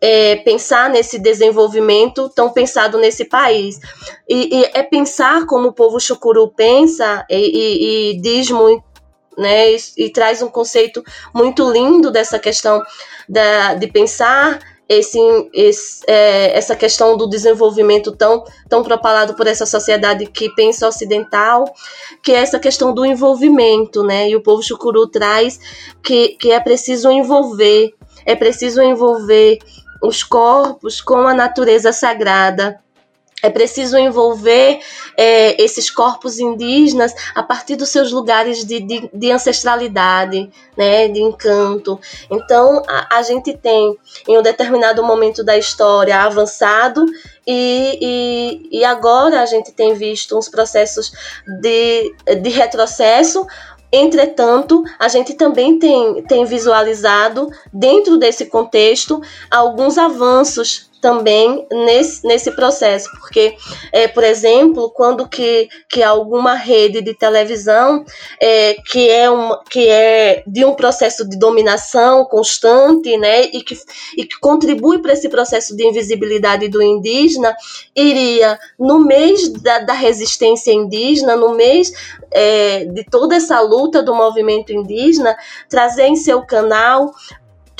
[SPEAKER 5] é, pensar nesse desenvolvimento tão pensado nesse país. E, e, é pensar como o povo chucuru pensa e, e, e diz muito. Né, e, traz um conceito muito lindo dessa questão da, de pensar esse, esse, é, essa questão do desenvolvimento tão, tão propalado por essa sociedade que pensa ocidental, que é essa questão do envolvimento, né? E o povo chucuru traz que, que é preciso envolver, é preciso envolver os corpos com a natureza sagrada. É preciso envolver é, esses corpos indígenas a partir dos seus lugares de, de, de ancestralidade, né, de encanto. Então, a, a, gente tem, em um determinado momento da história, avançado, e, e, e agora a gente tem visto uns processos de, de retrocesso, Entretanto, a gente também tem, tem visualizado, dentro desse contexto, alguns avanços também nesse, nesse processo, porque, é, por exemplo, quando que, que alguma rede de televisão é, que, é um, que é de um processo de dominação constante, né, e que, e que contribui para esse processo de invisibilidade do indígena, iria, no mês da, da resistência indígena, no mês é, de toda essa luta do movimento indígena, trazer em seu canal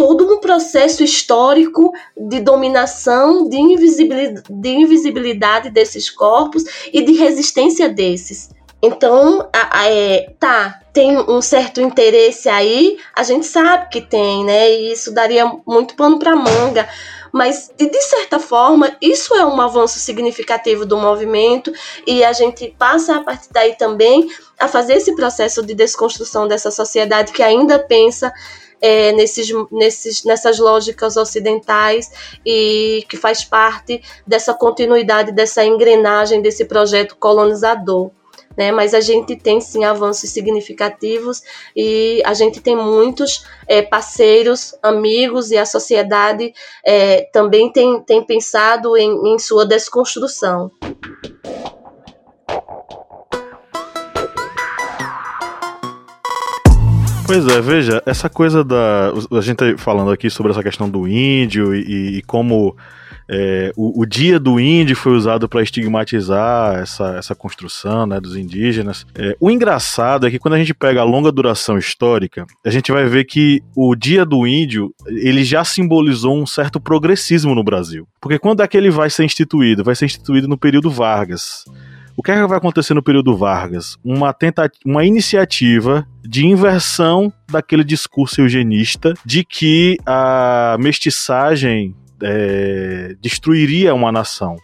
[SPEAKER 5] todo um processo histórico de dominação, de invisibilidade, de invisibilidade desses corpos e de resistência desses. Então, a, a, é, tá, tem um certo interesse aí, a gente sabe que tem, né? E isso daria muito pano para manga. Mas, de, certa forma, isso é um avanço significativo do movimento e a gente passa a partir daí também a fazer esse processo de desconstrução dessa sociedade que ainda pensa é, nesses, nesses, nessas lógicas ocidentais e que faz parte dessa continuidade, dessa engrenagem desse projeto colonizador. Né, mas a gente tem sim avanços significativos e a gente tem muitos é, parceiros, amigos e a sociedade é, também tem, tem pensado em, em sua desconstrução.
[SPEAKER 1] Pois é, veja, essa coisa da. A gente tá falando aqui sobre essa questão do índio e, e como é, o, o, dia do índio foi usado para estigmatizar essa, essa construção né, dos indígenas. É, o engraçado é que quando a gente pega a longa duração histórica, a gente vai ver que o dia do índio ele já simbolizou um certo progressismo no Brasil. Porque quando é que ele vai ser instituído? Vai ser instituído no período Vargas. O que, é que vai acontecer no período Vargas? Uma, tentativa, uma iniciativa de inversão daquele discurso eugenista de que a mestiçagem é, destruiria uma nação.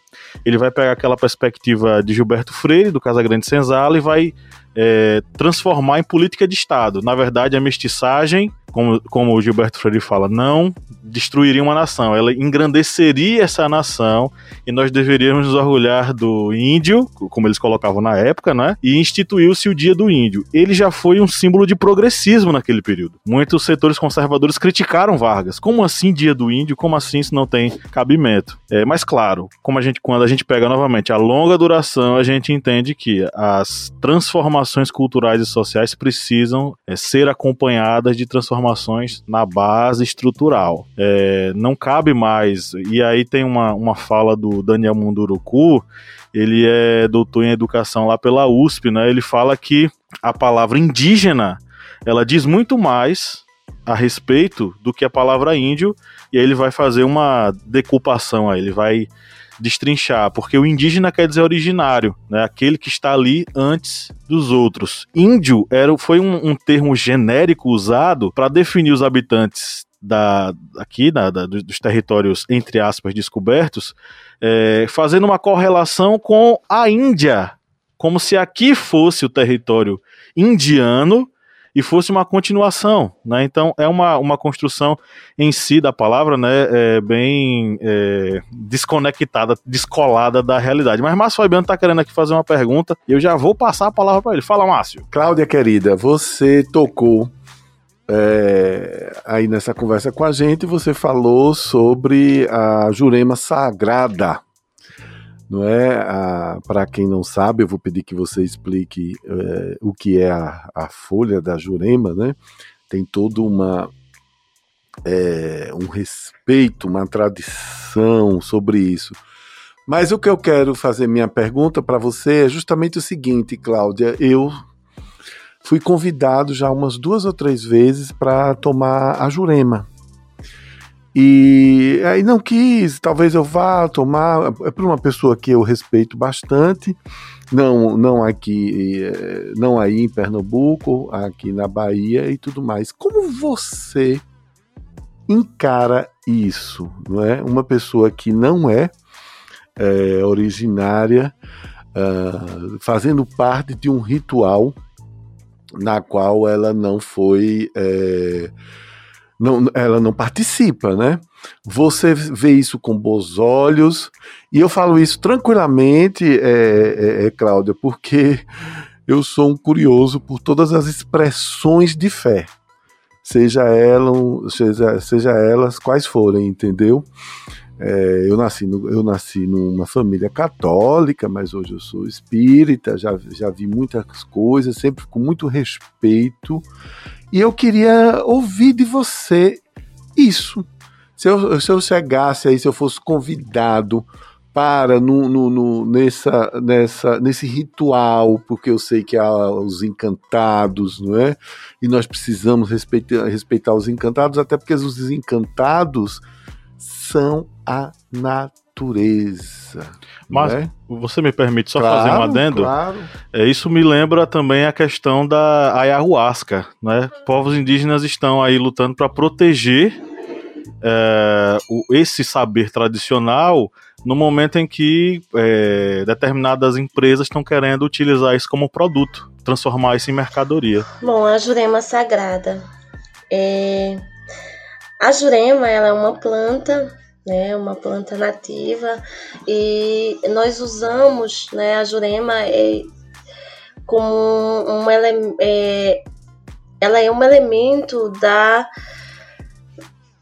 [SPEAKER 1] Ele vai pegar aquela perspectiva de Gilberto Freire, do Casagrande Senzala, e vai é, transformar em política de Estado. Na verdade, a mestiçagem, como, como o Gilberto Freire fala, não destruiria uma nação, ela engrandeceria essa nação e nós deveríamos nos orgulhar do índio, como eles colocavam na época, né? E instituiu-se o Dia do Índio. Ele já foi um símbolo de progressismo naquele período. Muitos setores conservadores criticaram Vargas. Como assim Dia do Índio? Como assim isso não tem cabimento? É, mas claro, como a gente quando a gente pega novamente a longa duração, a gente entende que as transformações culturais e sociais precisam é, ser acompanhadas de transformações na base estrutural. É, não cabe mais. E aí tem uma, uma fala do Daniel Munduruku, ele é doutor em educação lá pela USP, né? Ele fala que a palavra indígena ela diz muito mais a respeito do que a palavra índio, e aí ele vai fazer uma decupação aí, ele vai destrinchar, porque o indígena quer dizer originário, né? Aquele que está ali antes dos outros. Índio era, foi um, um termo genérico usado para definir os habitantes da, aqui da, da, dos territórios entre aspas descobertos, é, fazendo uma correlação com a Índia, como se aqui fosse o território indiano e fosse uma continuação, né? Então é uma, uma construção em si da palavra, né? É bem é, desconectada, descolada da realidade. Mas Márcio Fabiano está querendo aqui fazer uma pergunta e eu já vou passar a palavra para ele. Fala, Márcio.
[SPEAKER 3] Cláudia querida, você tocou é, aí nessa conversa com a gente, você falou sobre a Jurema Sagrada não é? Para quem não sabe, eu vou pedir que você explique é, o que é a, a, folha da Jurema, né? Tem todo uma é, um respeito, uma tradição sobre isso. Mas o que eu quero fazer minha pergunta para você é justamente o seguinte, Cláudia. Eu fui convidado já umas duas ou três vezes para tomar a Jurema. E aí não quis, talvez eu vá tomar, é para uma pessoa que eu respeito bastante, não, não aqui, é, não aí em Pernambuco, aqui na Bahia e tudo mais. Como você encara isso, não é? Uma pessoa que não é, é originária, uh, fazendo parte de um ritual na qual ela não foi é, não, ela não participa, né? Você vê isso com bons olhos, e eu falo isso tranquilamente, é, é, é, Cláudia, porque eu sou um curioso por todas as expressões de fé, seja, ela, seja, seja elas quais forem, entendeu? É, eu, nasci no, eu nasci numa família católica, mas hoje eu sou espírita, já, já vi muitas coisas, sempre com muito respeito. E eu queria ouvir de você isso. Se eu, se eu chegasse aí, se eu fosse convidado para no, no, no, nessa, nessa, nesse ritual, porque eu sei que há os encantados, não é? E nós precisamos respeitar, respeitar os encantados, até porque os encantados são a natureza.
[SPEAKER 1] Mas
[SPEAKER 3] é?
[SPEAKER 1] Você me permite só
[SPEAKER 3] claro,
[SPEAKER 1] fazer um adendo?
[SPEAKER 3] Claro.
[SPEAKER 1] É, isso me lembra também a questão da ayahuasca. Né? Povos indígenas estão aí lutando para proteger é, o, esse saber tradicional no momento em que é, determinadas empresas estão querendo utilizar isso como produto, transformar isso em mercadoria.
[SPEAKER 5] Bom, a jurema sagrada. É... A jurema ela é uma planta né, uma planta nativa e nós usamos, né, a jurema é, como um, um é, ela é um elemento da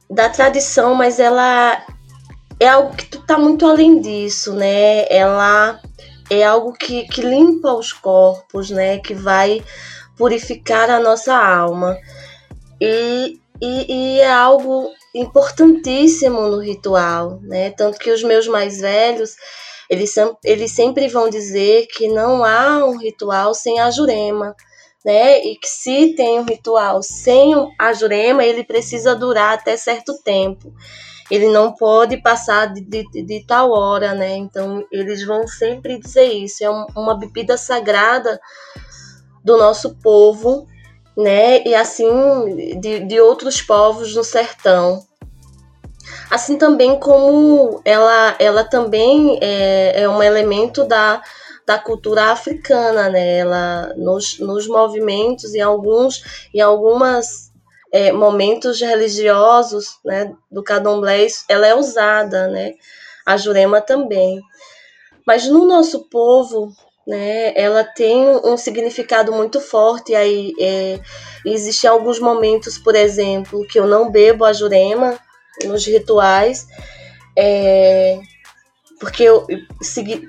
[SPEAKER 5] da tradição, mas ela é algo que está muito além disso, né? Ela é algo que, que limpa os corpos, né? Que vai purificar a nossa alma. E, e, e é algo importantíssimo no ritual, né? Tanto que os meus mais velhos, eles, eles sempre vão dizer que não há um ritual sem a jurema, né? E que se tem um ritual sem a jurema, ele precisa durar até certo tempo. Ele não pode passar de, de, de tal hora, né? Então, eles vão sempre dizer isso. É um, uma bebida sagrada do nosso povo, né? E assim de, de outros povos no sertão. Assim também como ela, ela também é, é um elemento da, da cultura africana, né? Ela nos, nos movimentos em alguns em algumas é, momentos religiosos, né, do candomblé, ela é usada, né? A jurema também. Mas no nosso povo, né? Ela tem um significado muito forte. Aí é, existem alguns momentos, por exemplo, que eu não bebo a jurema nos rituais, é, porque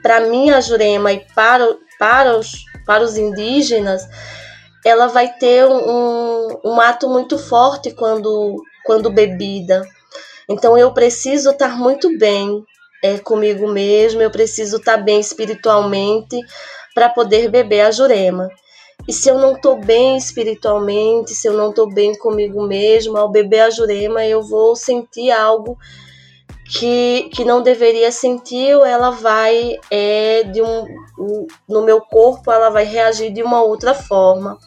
[SPEAKER 5] para mim a jurema e para, para, os, para os indígenas, ela vai ter um, um ato muito forte quando, quando bebida. Então eu preciso estar muito bem é, comigo mesmo, eu preciso estar bem espiritualmente para poder beber a jurema. E se eu não estou bem espiritualmente, se eu não estou bem comigo mesmo, ao beber a jurema, eu vou sentir algo que, que não deveria sentir, ela vai é, de um, no meu corpo, ela vai reagir de uma outra forma.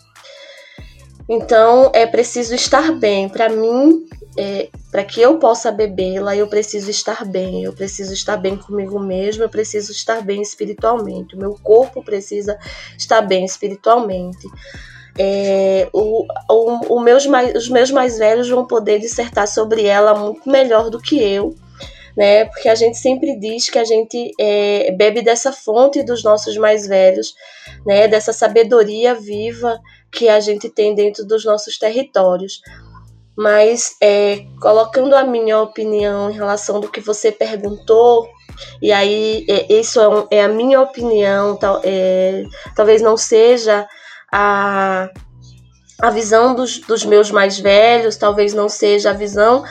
[SPEAKER 5] Então é preciso estar bem. Para mim, é, para que eu possa bebê-la, eu preciso estar bem. Eu preciso estar bem comigo mesmo. Eu preciso estar bem espiritualmente. O meu corpo precisa estar bem espiritualmente. É, o, o, o meus mais, os meus mais velhos vão poder dissertar sobre ela muito melhor do que eu né? Porque a gente sempre diz que a gente é, bebe dessa fonte dos nossos mais velhos, né? Dessa sabedoria viva que a gente tem dentro dos nossos territórios. Mas é, colocando a minha opinião em relação do que você perguntou, e aí é, isso é, um, é, a minha opinião, tal, é, talvez não seja a, a visão dos, dos meus mais velhos, talvez não seja a visão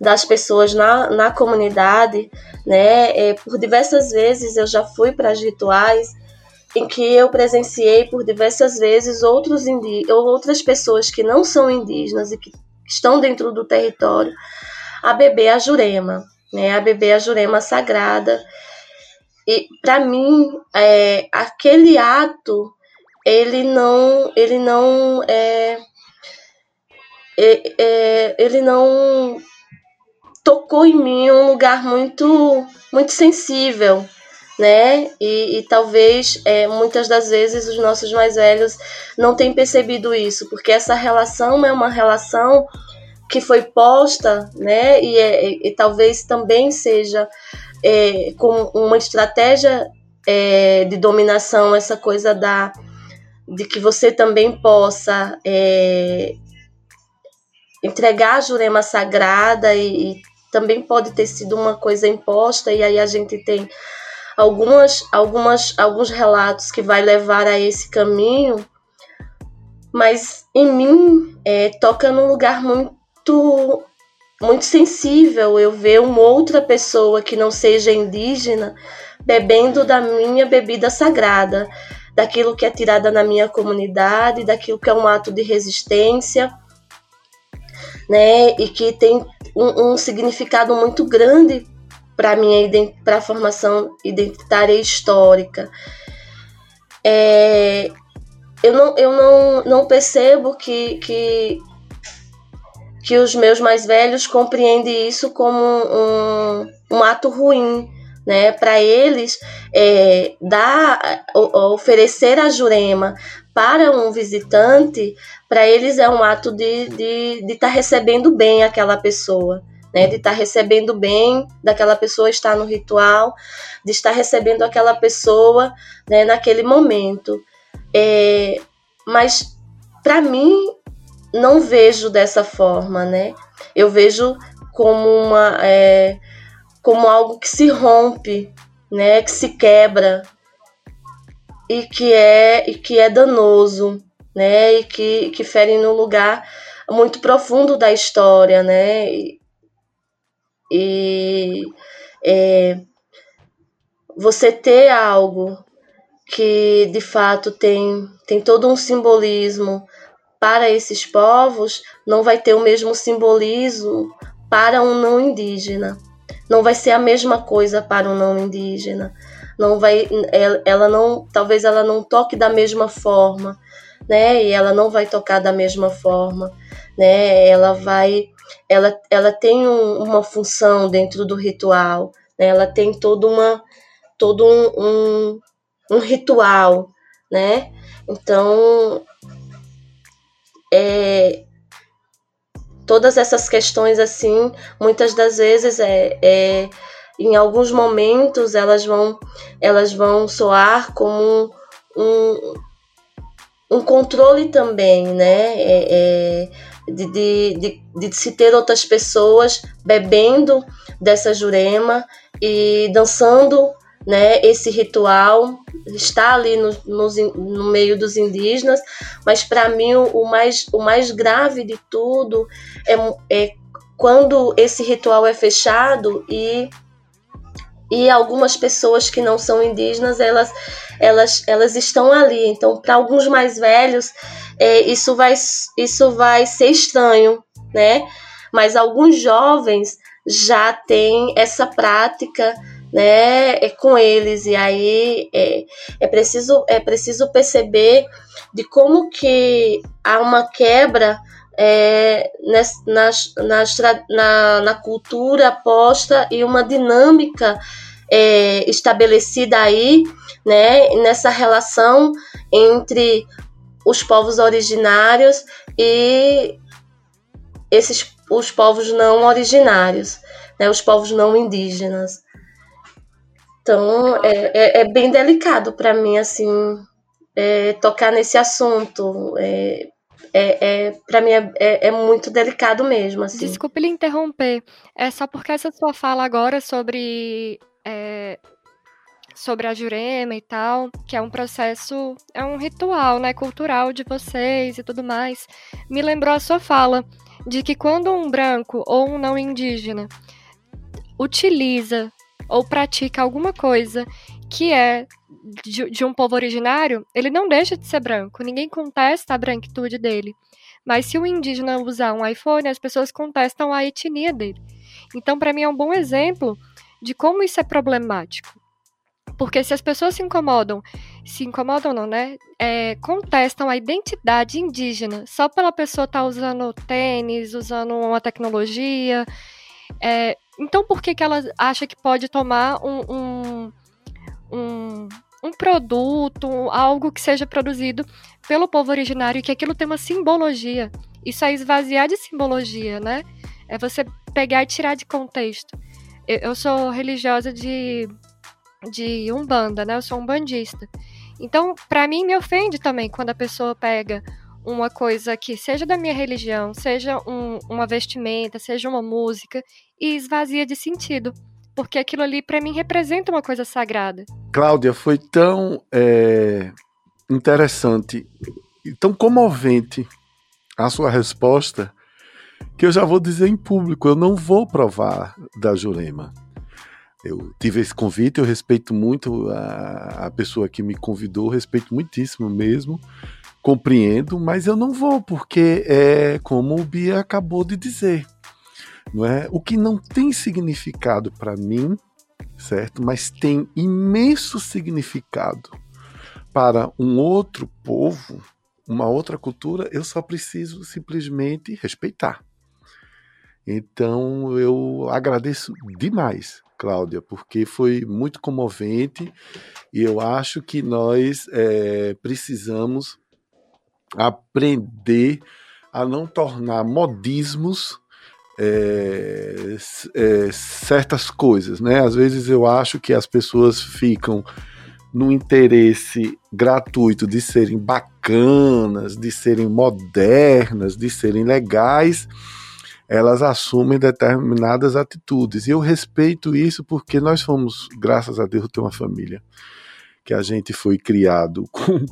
[SPEAKER 5] das pessoas na, na comunidade, né? É, por diversas vezes eu já fui para rituais em que eu presenciei por diversas vezes outros outras pessoas que não são indígenas e que estão dentro do território a beber a jurema, né? A beber a jurema sagrada. E para mim, é, aquele ato ele não ele não é, é, é ele não tocou em mim um lugar muito, muito sensível, né? E, e talvez é, muitas das vezes os nossos mais velhos não tenham percebido isso, porque essa relação é uma relação que foi posta, né? E, é, e talvez também seja é, com uma estratégia é, de dominação, essa coisa da de que você também possa é, entregar a jurema sagrada e, e também pode ter sido uma coisa imposta e aí a gente tem algumas, algumas, alguns relatos que vai levar a esse caminho, mas em mim é, toca num lugar muito muito sensível eu ver uma outra pessoa que não seja indígena bebendo da minha bebida sagrada, daquilo que é tirada na minha comunidade, daquilo que é um ato de resistência, né? E que tem um, um significado muito grande para minha para a formação identitária histórica. É, eu não, eu não, não percebo que, que, que os meus mais velhos compreendem isso como um, um ato ruim. Né? Para eles, é, dar, oferecer a jurema para um visitante para eles é um ato de estar de, de tá recebendo bem aquela pessoa. Né, de estar tá recebendo bem daquela pessoa estar no ritual, de estar recebendo aquela pessoa né, naquele momento. É, mas para mim não vejo dessa forma, né? Eu vejo como uma é, como algo que se rompe, né? Que se quebra e que é e que é danoso né? E que, que ferem no lugar muito profundo da história, né? E é, você ter algo que de fato tem, tem todo um simbolismo para esses povos, não vai ter o mesmo simbolismo para um não indígena. Não vai ser a mesma coisa para um não indígena. Não vai, ela não, talvez ela não toque da mesma forma, né? E ela não vai tocar da mesma forma, né? Ela vai, ela, ela tem um, uma função dentro do ritual, né? Ela tem toda uma, todo um, um, um ritual, né? Então, é, todas essas questões assim, muitas das vezes é, é em alguns momentos elas vão elas vão soar como um, um controle também, né? É, é, de, de, de, de, se ter outras pessoas bebendo dessa jurema e dançando né, esse ritual, está ali no, no, no meio dos indígenas, mas para mim o, mais, o mais grave de tudo é, é quando esse ritual é fechado e e algumas pessoas que não são indígenas elas elas, elas estão ali. Então para alguns mais velhos é, isso vai isso vai ser estranho né? Mas alguns jovens já têm essa prática né, é com eles. E aí é, é preciso é preciso perceber de como que há uma quebra é, na, na, na, cultura posta e uma dinâmica é, estabelecida aí, né, nessa relação entre os povos originários e esses os povos não originários, né, os povos não indígenas. Então é, é, é bem delicado para mim assim é, tocar nesse assunto. É, é, para mim é, é, é, muito delicado mesmo. Assim.
[SPEAKER 2] Desculpe lhe interromper. É só porque essa sua fala agora sobre é, sobre a Jurema e tal, que é um processo, é um ritual, né, cultural de vocês e tudo mais, me lembrou a sua fala de que quando um branco ou um não indígena utiliza ou pratica alguma coisa que é de, de, um povo originário, ele não deixa de ser branco. Ninguém contesta a branquitude dele. Mas se o indígena usar um iPhone, as pessoas contestam a etnia dele. Então, para mim, é um bom exemplo de como isso é problemático. Porque se as pessoas se incomodam, se incomodam não, né? É, contestam a identidade indígena só pela pessoa estar tá usando tênis, usando uma tecnologia. É, então por que, que ela acha que pode tomar um, um, um, um produto, algo que seja produzido pelo povo originário que aquilo tem uma simbologia? Isso é esvaziar de simbologia, né? É você pegar e tirar de contexto. Eu, eu sou religiosa de de umbanda, né? Eu sou um bandista. Então, para mim, me ofende também quando a pessoa pega uma coisa que seja da minha religião, seja um, uma vestimenta, seja uma música, e esvazia de sentido. Porque aquilo ali, para mim, representa uma coisa sagrada.
[SPEAKER 3] Cláudia, foi tão é, interessante e tão comovente a sua resposta que eu já vou dizer em público: eu não vou provar da Jurema. Eu tive esse convite, eu respeito muito a, a pessoa que me convidou, respeito muitíssimo mesmo, compreendo, mas eu não vou, porque é como o Bia acabou de dizer. Não é? O que não tem significado para mim, certo? Mas tem imenso significado para um outro povo, uma outra cultura, eu só preciso simplesmente respeitar. Então eu agradeço demais Cláudia, porque foi muito comovente e eu acho que nós é, precisamos aprender a não tornar modismos é, é, certas coisas, né? Às vezes eu acho que as pessoas ficam no interesse gratuito de serem bacanas, de serem modernas, de serem legais elas assumem determinadas atitudes. E eu respeito isso porque nós fomos, graças a Deus, ter uma família que a gente foi criado com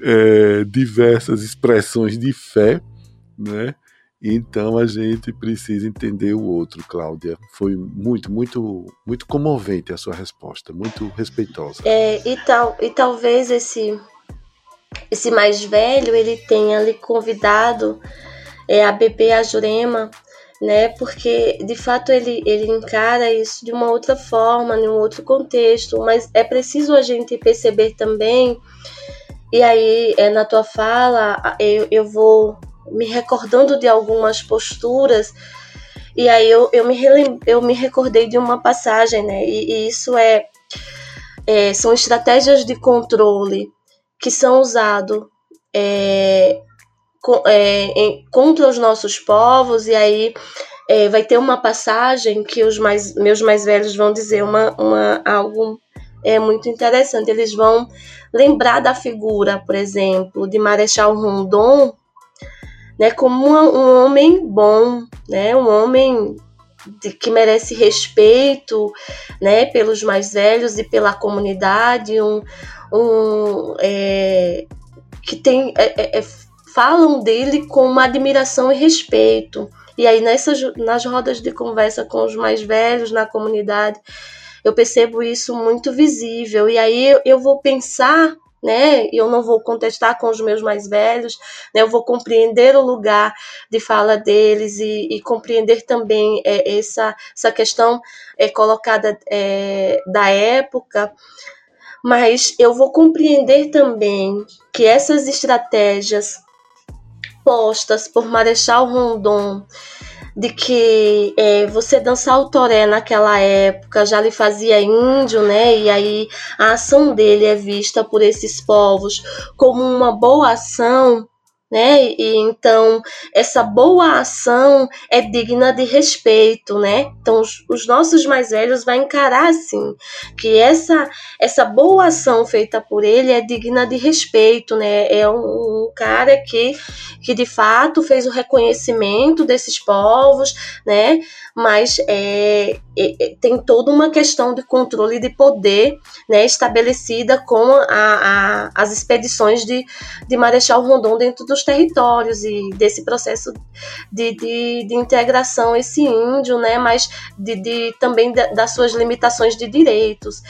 [SPEAKER 3] é, diversas expressões de fé, né? Então a gente precisa entender o outro, Cláudia. Foi muito, muito, muito comovente a sua resposta, muito respeitosa.
[SPEAKER 5] É, e, tal, e talvez esse, esse mais velho ele tenha lhe convidado é, a bebê a Jurema, né? Porque de fato ele, ele encara isso de uma outra forma, em um outro contexto, mas é preciso a gente perceber também. E aí, é, na tua fala, eu, eu vou me recordando de algumas posturas, e aí eu, eu, me, eu me recordei de uma passagem, né? E, e isso é, é, são estratégias de controle que são usadas é, é, em, contra os nossos povos, e aí é, vai ter uma passagem que os mais, meus mais velhos vão dizer uma, uma, algo é, muito interessante. Eles vão lembrar da figura, por exemplo, de Marechal Rondon, né, como um, homem bom, né, um homem que merece respeito né, pelos mais velhos e pela comunidade, um, um é, que tem é, é, é falam dele com uma admiração e respeito. E aí nessas nas rodas de conversa com os mais velhos na comunidade, eu percebo isso muito visível. E aí eu vou pensar né? Eu não vou contestar com os meus mais velhos, né? Eu vou compreender o lugar de fala deles e, e compreender também é, essa, essa questão é, colocada é, da época, mas eu vou compreender também que essas estratégias postas por Marechal Rondon de que é, você dançar o toré naquela época já lhe fazia índio, né? E aí a ação dele é vista por esses povos como uma boa ação né? E então essa boa ação é digna de respeito, né? Então os, os, nossos mais velhos vão encarar assim que essa essa boa ação feita por ele é digna de respeito, né? É um, um cara que que de fato fez o reconhecimento desses povos, né? Mas é tem toda uma questão de controle de poder, né? Estabelecida com a, a, as expedições de, de Marechal Rondon dentro dos territórios e desse processo de, de, de integração esse índio, né? Mas de, de também das suas limitações de direitos.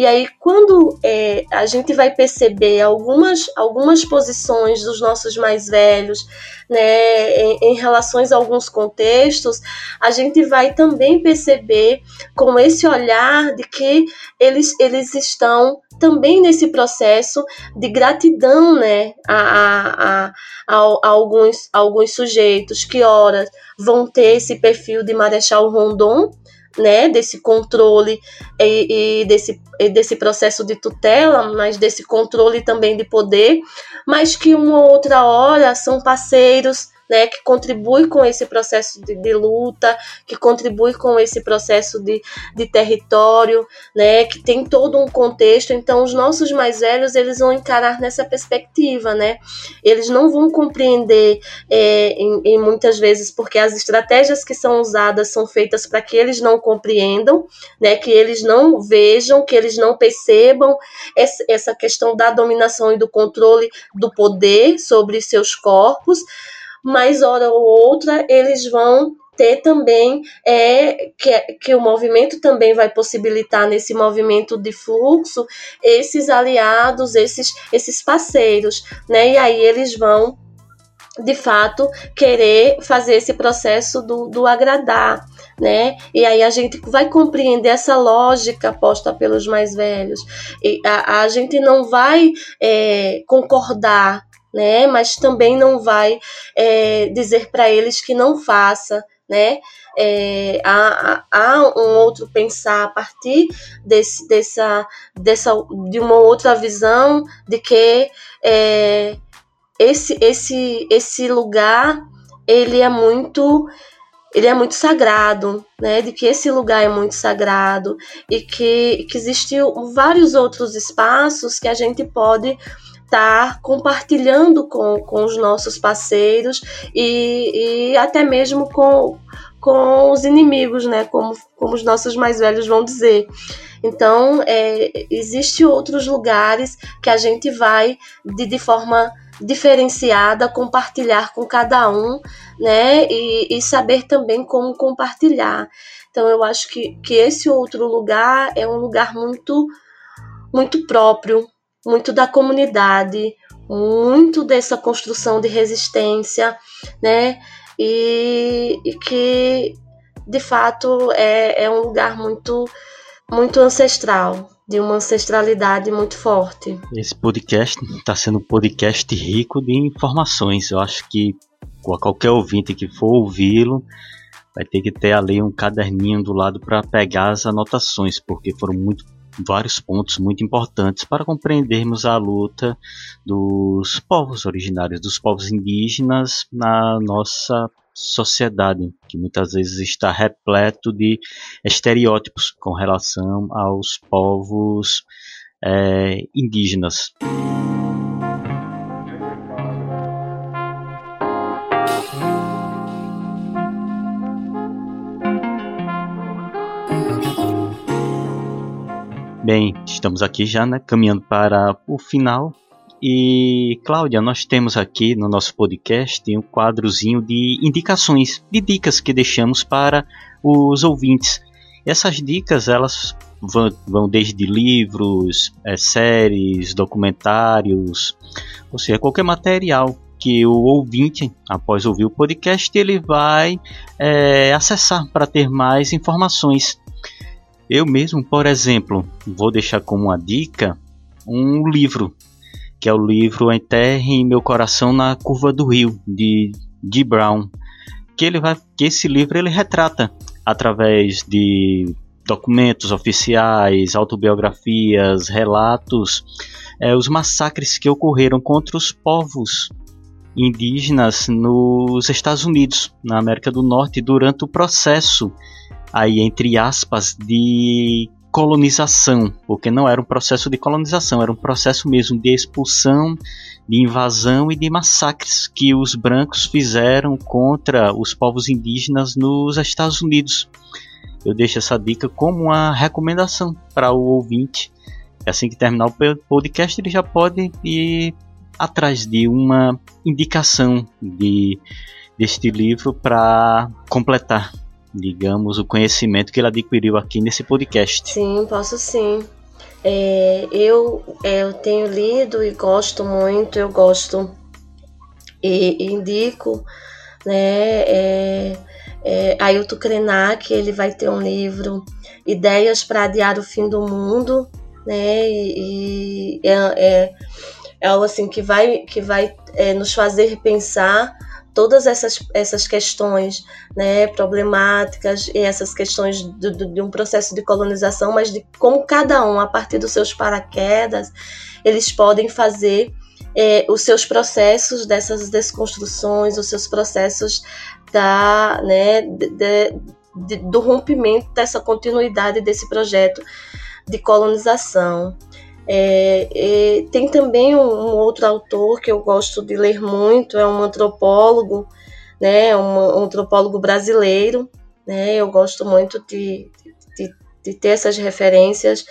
[SPEAKER 5] E aí, quando é, a gente vai perceber algumas, algumas posições dos nossos mais velhos, né, em, em relações a alguns contextos, a gente vai também perceber com esse olhar de que eles, eles estão também nesse processo de gratidão né, a, a, a, a, alguns, a alguns sujeitos que, ora, vão ter esse perfil de Marechal Rondon, né, desse controle e, e, desse, e desse processo de tutela, mas desse controle também de poder, mas que uma outra hora são parceiros né, que contribui com esse processo de, de, luta, que contribui com esse processo de, de território, né, que tem todo um contexto. Então, os nossos mais velhos eles vão encarar nessa perspectiva, né? Eles não vão compreender é, em, em muitas vezes porque as estratégias que são usadas são feitas para que eles não compreendam, né, que eles não vejam, que eles não percebam essa, essa questão da dominação e do controle do poder sobre seus corpos mas hora ou outra eles vão ter também é, que, que o movimento também vai possibilitar nesse movimento de fluxo esses aliados, esses, esses parceiros, né? E aí eles vão de fato querer fazer esse processo do, do agradar, né? E aí a gente vai compreender essa lógica posta pelos mais velhos. E a, a gente não vai é, concordar né? Mas também não vai é, dizer para eles que não faça, né? É, há, há um outro pensar a partir desse, dessa, dessa, de uma outra visão de que é, esse, esse, esse lugar ele é muito ele é muito sagrado, né? De que esse lugar é muito sagrado e que, que existem vários outros espaços que a gente pode estar compartilhando com, com os nossos parceiros e, e até mesmo com, com os inimigos, né? Como, como os nossos mais velhos vão dizer. Então, é, existe outros lugares que a gente vai de, de forma diferenciada compartilhar com cada um, né? E, e saber também como compartilhar. Então, eu acho que, que esse outro lugar é um lugar muito muito próprio muito da comunidade, muito dessa construção de resistência, né? E, e que de fato é, é um lugar muito, muito ancestral, de uma ancestralidade muito forte.
[SPEAKER 4] Esse podcast está sendo um podcast rico de informações. Eu acho que qualquer ouvinte que for ouvi-lo vai ter que ter ali um caderninho do lado para pegar as anotações, porque foram muito vários pontos muito importantes para compreendermos a luta dos povos originários, dos povos indígenas na nossa sociedade, que muitas vezes está repleto de estereótipos com relação aos povos é, indígenas. Bem, estamos aqui já, né, caminhando para o final. E, Cláudia, nós temos aqui no nosso podcast um quadrozinho de indicações, de dicas que deixamos para os ouvintes. Essas dicas, elas vão, vão desde livros, é, séries, documentários, ou seja, qualquer material que o ouvinte, após ouvir o podcast, ele vai é, acessar para ter mais informações. Eu mesmo, por exemplo, vou deixar como uma dica um livro, que é o livro Enterre em Meu Coração na Curva do Rio, de G. Brown. Que, ele vai, que esse livro ele retrata através de documentos oficiais, autobiografias, relatos, é, os massacres que ocorreram contra os povos indígenas nos Estados Unidos, na América do Norte, durante o processo aí entre aspas de colonização, porque não era um processo de colonização, era um processo mesmo de expulsão, de invasão e de massacres que os brancos fizeram contra os povos indígenas nos Estados Unidos. Eu deixo essa dica como uma recomendação para o ouvinte. Assim que terminar o podcast, ele já pode ir atrás de uma indicação de deste livro para completar digamos, o conhecimento que ele adquiriu aqui nesse podcast.
[SPEAKER 5] Sim, posso sim. É, eu, é, eu tenho lido e gosto muito, eu gosto e, e indico, né, é, é, Ailton Krenak, ele vai ter um livro, Ideias para Adiar o Fim do Mundo, né, e, e é, é, é algo assim que vai, que vai é, nos fazer pensar todas essas, essas questões né, problemáticas e essas questões de, de, de, um processo de colonização, mas de como cada um, a partir dos seus paraquedas, eles podem fazer é, os seus processos dessas desconstruções, os seus processos da, né, de, de, do rompimento dessa continuidade desse projeto de colonização. É, tem também um, um, outro autor que eu gosto de ler muito, é um antropólogo, né, um, um antropólogo brasileiro, né, eu gosto muito de, de, de, ter essas referências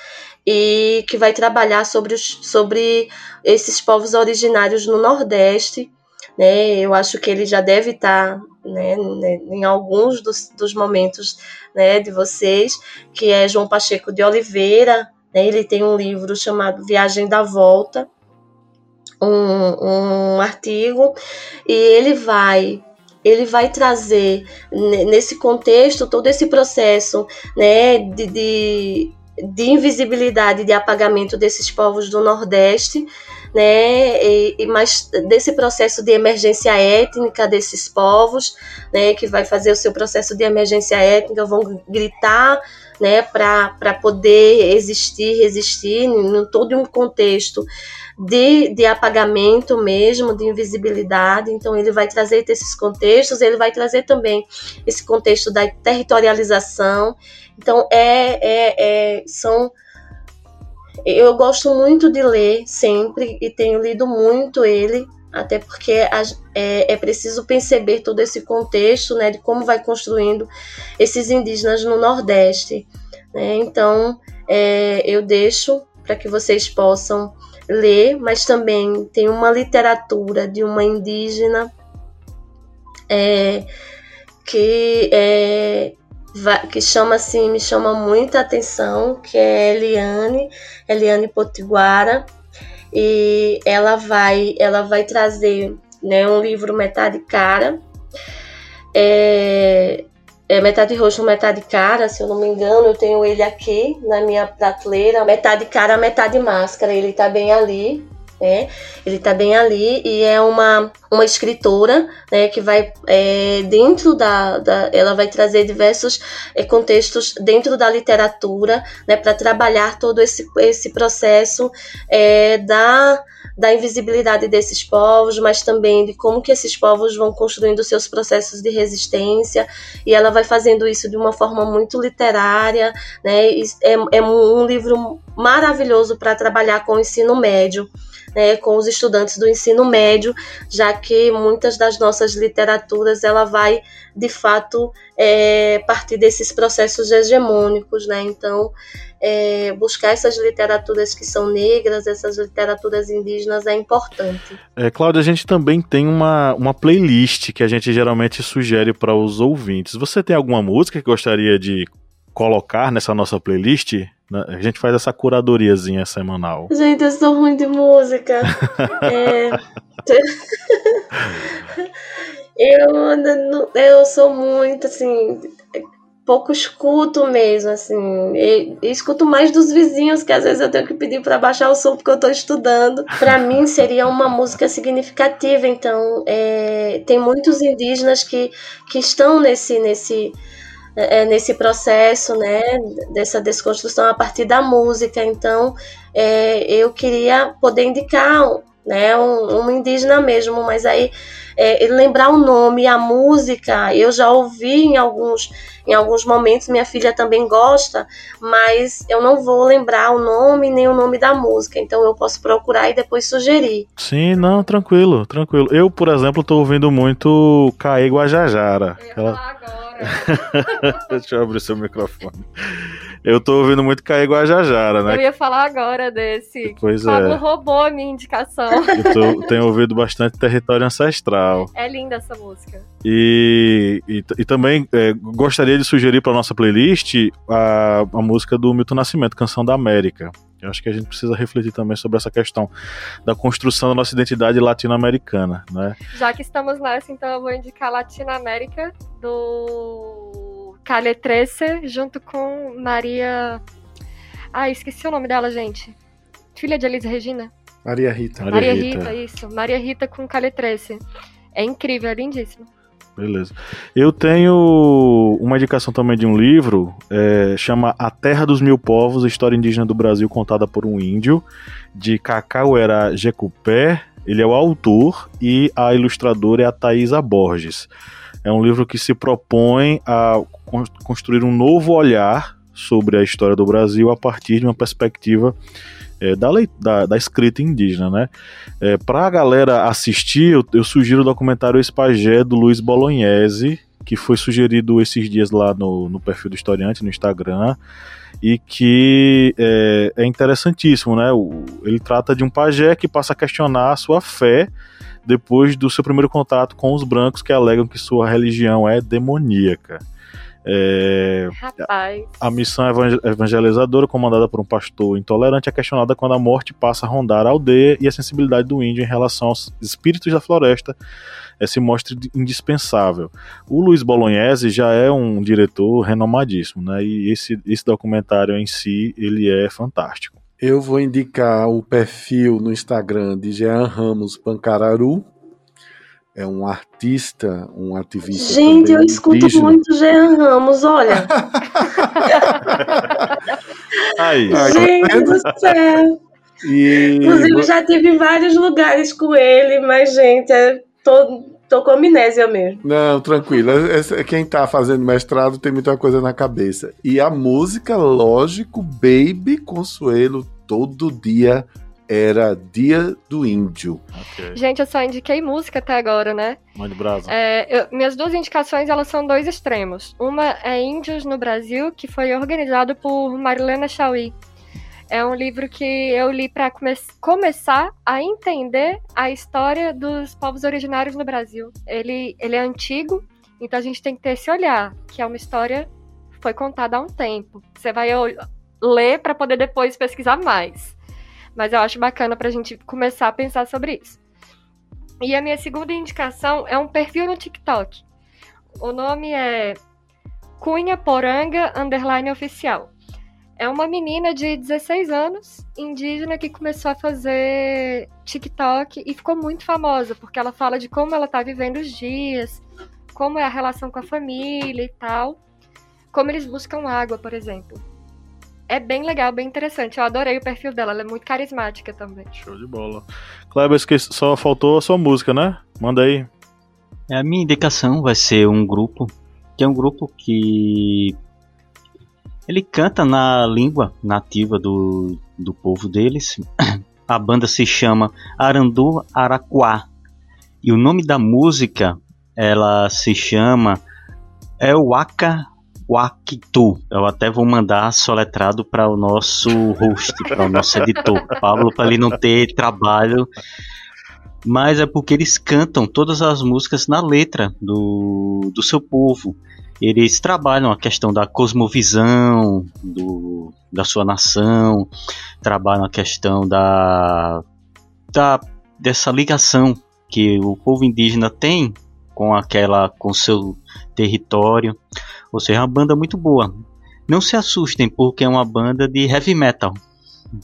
[SPEAKER 5] e que vai trabalhar sobre, os, sobre esses povos originários no Nordeste, né, eu acho que ele já deve estar né, em alguns dos, dos momentos né, de vocês, que é João Pacheco de Oliveira, né? Ele tem um livro chamado Viagem da Volta, um, um artigo, e ele vai ele vai trazer nesse contexto todo esse processo né, de, de, de invisibilidade, de apagamento desses povos do Nordeste, né, e, e mais desse processo de emergência étnica desses povos, né, que vai fazer o seu processo de emergência étnica, vão gritar né, para poder existir, resistir em todo um contexto de, de apagamento mesmo, de invisibilidade. Então, ele vai trazer esses contextos, ele vai trazer também esse contexto da territorialização. Então, é, é, é são. Eu gosto muito de ler sempre e tenho lido muito ele, até porque é, é, preciso perceber todo esse contexto, né, de como vai construindo esses indígenas no Nordeste. Né? Então, é, eu deixo para que vocês possam ler, mas também tem uma literatura de uma indígena é, que é, que chama assim, me chama muita atenção, que é Eliane, Eliane Potiguara, e ela vai, ela vai trazer né, um livro metade cara, é, é metade roxo, metade cara, se eu não me engano, eu tenho ele aqui na minha prateleira, metade cara, metade máscara, ele tá bem ali, né? Ele tá bem ali e é uma, uma escritora, né, que vai é, dentro da, da, ela vai trazer diversos é, contextos dentro da literatura, né, para trabalhar todo esse, esse processo é, da da invisibilidade desses povos, mas também de como que esses povos vão construindo seus processos de resistência, e ela vai fazendo isso de uma forma muito literária, né? É, é um livro maravilhoso para trabalhar com o ensino médio. Né, com os estudantes do ensino médio, já que muitas das nossas literaturas ela vai de fato é, partir desses processos hegemônicos, né? Então é, buscar essas literaturas que são negras, essas literaturas indígenas é importante.
[SPEAKER 1] É, Cláudia, a gente também tem uma, uma playlist que a gente geralmente sugere para os ouvintes. Você tem alguma música que gostaria de colocar nessa nossa playlist? Né? A gente faz essa curadoriazinha semanal.
[SPEAKER 5] Gente, eu sou ruim de música. é... eu, eu sou muito assim pouco escuto mesmo, assim. E, e escuto mais dos vizinhos, que às vezes eu tenho que pedir para baixar o som porque eu estou estudando. Para mim seria uma música significativa, então é, tem muitos indígenas que, que estão nesse nesse é, nesse processo, né, dessa desconstrução a partir da música. Então, é, eu queria poder indicar, né, um, um indígena mesmo, mas aí é, lembrar o nome, a música, eu já ouvi em alguns, em alguns momentos, minha filha também gosta, mas eu não vou lembrar o nome nem o nome da música, então eu posso procurar e depois sugerir.
[SPEAKER 1] Sim, não, tranquilo, tranquilo. Eu, por exemplo, estou ouvindo muito Caê Guajajara.
[SPEAKER 2] Eu ia aquela... falar agora.
[SPEAKER 1] Deixa eu abrir seu microfone. Eu tô ouvindo muito Caê Guajajara, né?
[SPEAKER 2] Eu ia falar agora desse.
[SPEAKER 1] Pois
[SPEAKER 2] Pablo
[SPEAKER 1] é.
[SPEAKER 2] roubou a minha indicação.
[SPEAKER 1] Eu tô, tenho ouvido bastante Território Ancestral.
[SPEAKER 2] É linda essa música.
[SPEAKER 1] E, e, e também é, gostaria de sugerir para nossa playlist a, a música do Milton Nascimento, Canção da América. Eu acho que a gente precisa refletir também sobre essa questão da construção da nossa identidade latino-americana, né?
[SPEAKER 2] Já que estamos nessa, então eu vou indicar Latinoamérica do 13, junto com Maria. Ah, esqueci o nome dela, gente. Filha de Elis Regina.
[SPEAKER 3] Maria Rita.
[SPEAKER 1] Maria
[SPEAKER 2] Maria,
[SPEAKER 1] Rita.
[SPEAKER 2] Rita. isso. Maria Rita com 13. É incrível, é lindíssimo.
[SPEAKER 1] Beleza. Eu tenho uma indicação também de um livro, é, chama A Terra dos Mil Povos, História Indígena do Brasil contada por um índio, de Cacauera Jecupé. Ele é o autor e a ilustradora é a Thaisa Borges. É um livro que se propõe a con- construir um novo olhar sobre a história do Brasil a partir de uma perspectiva é, da, lei- da, da escrita indígena, né? É, para a galera assistir, eu, eu sugiro o documentário Espagé do Luiz Bolognese, que foi sugerido esses dias lá no, no perfil do historiante no Instagram e que é, é interessantíssimo, né? O- ele trata de um pajé que passa a questionar a sua fé depois do seu primeiro contato com os brancos que alegam que sua religião é demoníaca. É, a missão evangel- evangelizadora, comandada por um pastor intolerante, é questionada quando a morte passa a rondar a aldeia e a sensibilidade do índio em relação aos espíritos da floresta eh, se mostra indispensável. O Luiz Bolognese já é um diretor renomadíssimo, né? E esse, esse documentário em si, ele é fantástico.
[SPEAKER 3] Eu vou indicar o perfil no Instagram de Jean Ramos Pancararu. É um artista, um ativista.
[SPEAKER 5] Gente, eu escuto
[SPEAKER 3] indígena.
[SPEAKER 5] muito Jean Ramos, olha.
[SPEAKER 1] Aí,
[SPEAKER 3] tá
[SPEAKER 5] Gente do céu.
[SPEAKER 3] E
[SPEAKER 5] Inclusive, já tive vários lugares com ele, mas, gente, é, tô, tô com amnésia mesmo.
[SPEAKER 3] Não, tranquilo. Quem tá fazendo mestrado tem muita coisa na cabeça. E a música, lógico, Baby Consuelo, todo dia era Dia do Índio.
[SPEAKER 1] ok.
[SPEAKER 2] Gente, eu só indiquei música até agora, né?
[SPEAKER 1] Mande brasa.
[SPEAKER 2] É, eu- minhas duas indicações, elas são dois extremos. Uma é Índios no Brasil, que foi organizado por Marilena Chauí. É um livro que eu li para come começar a entender a história dos povos originários no Brasil. Ele, ele é antigo, então a gente tem que ter esse olhar, que é uma história que foi contada há um tempo. Você vai ler para poder depois pesquisar mais. Mas eu acho bacana pra gente começar a pensar sobre isso. E a minha segunda indicação é um perfil no TikTok. O nome é Cunha Poranga Underline Oficial. É uma menina de 16 anos, indígena, que começou a fazer TikTok e ficou muito famosa, porque ela fala de como ela tá vivendo os dias, como é a relação com a família e tal. Como eles buscam água, por exemplo. É bem legal, bem interessante. Eu adorei o perfil dela, ela é muito carismática também.
[SPEAKER 1] Show de bola. Kleber, esqueci- só faltou a sua música, né? Manda aí.
[SPEAKER 4] É, A minha indicação vai ser um grupo, que é um grupo que ele canta na língua nativa do, do povo deles. A banda se chama Arandu Araquá. E o nome da música, ela se chama Euaka Wakitu. Eu até vou mandar soletrado para o nosso host, para o nosso editor, Pablo, para ele não ter trabalho mas é porque eles cantam todas as músicas na letra do, do seu povo. Eles trabalham a questão da cosmovisão, do, da sua nação, trabalham a questão da, da dessa ligação que o povo indígena tem com aquela com seu território. Ou seja, é uma banda muito boa. Não se assustem porque é uma banda de heavy metal.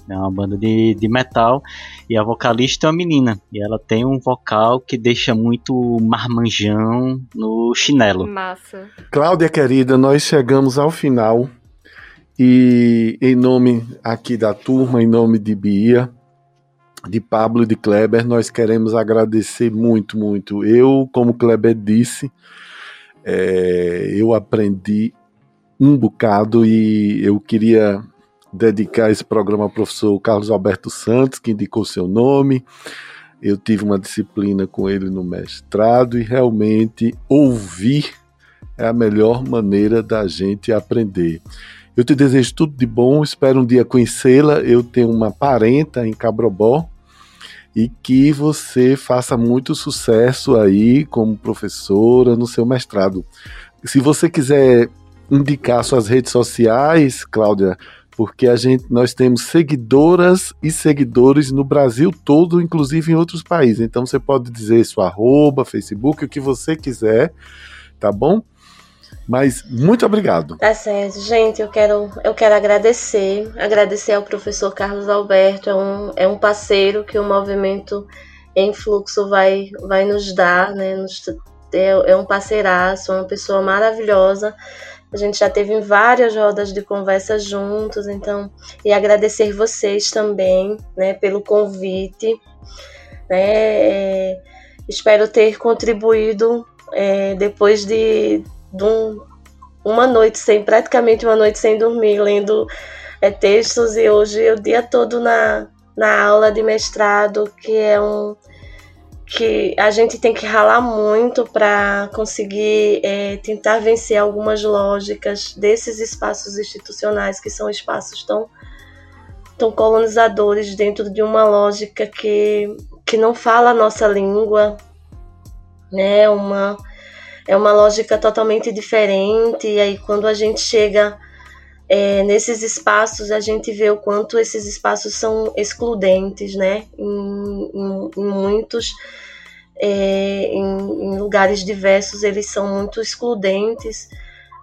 [SPEAKER 4] É uma banda de, de metal e a vocalista é uma menina. E ela tem um vocal que deixa muito marmanjão no chinelo.
[SPEAKER 2] Massa.
[SPEAKER 3] Cláudia querida, nós chegamos ao final e em nome aqui da turma, em nome de Bia, de Pablo e de Kleber, nós queremos agradecer muito, muito. Eu, como Kleber disse, é, eu aprendi um bocado e eu queria dedicar esse programa ao professor Carlos Alberto Santos, que indicou seu nome. Eu tive uma disciplina com ele no mestrado e realmente ouvir é a melhor maneira da gente aprender. Eu te desejo tudo de bom, espero um dia conhecê-la. Eu tenho uma parenta em Cabrobó e que você faça muito sucesso aí como professora no seu mestrado. Se você quiser indicar suas redes sociais, Cláudia, porque a gente nós temos seguidoras e seguidores no Brasil todo, inclusive em outros países. Então você pode dizer sua arroba, Facebook, o que você quiser, tá bom? Mas muito obrigado.
[SPEAKER 5] Tá certo, gente. Eu quero, eu quero agradecer, agradecer ao professor Carlos Alberto. É um, é um parceiro que o movimento em fluxo vai, vai nos dar, né? Nos, é, é um parceiraço, uma pessoa maravilhosa. A gente já teve várias rodas de conversa juntos, então, e agradecer vocês também, né, pelo convite, né, é, espero ter contribuído é, depois de, de um, uma noite sem, praticamente uma noite sem dormir, lendo é, textos e hoje o dia todo na, na aula de mestrado, que é um que a gente tem que ralar muito para conseguir é, tentar vencer algumas lógicas desses espaços institucionais que são espaços tão, tão colonizadores dentro de uma lógica que, que não fala a nossa língua, né? Uma, é uma lógica totalmente diferente, e aí quando a gente chega é, nesses espaços a gente vê o quanto esses espaços são excludentes, né? Em, em, em muitos, é, em, em, lugares diversos, eles são muito excludentes,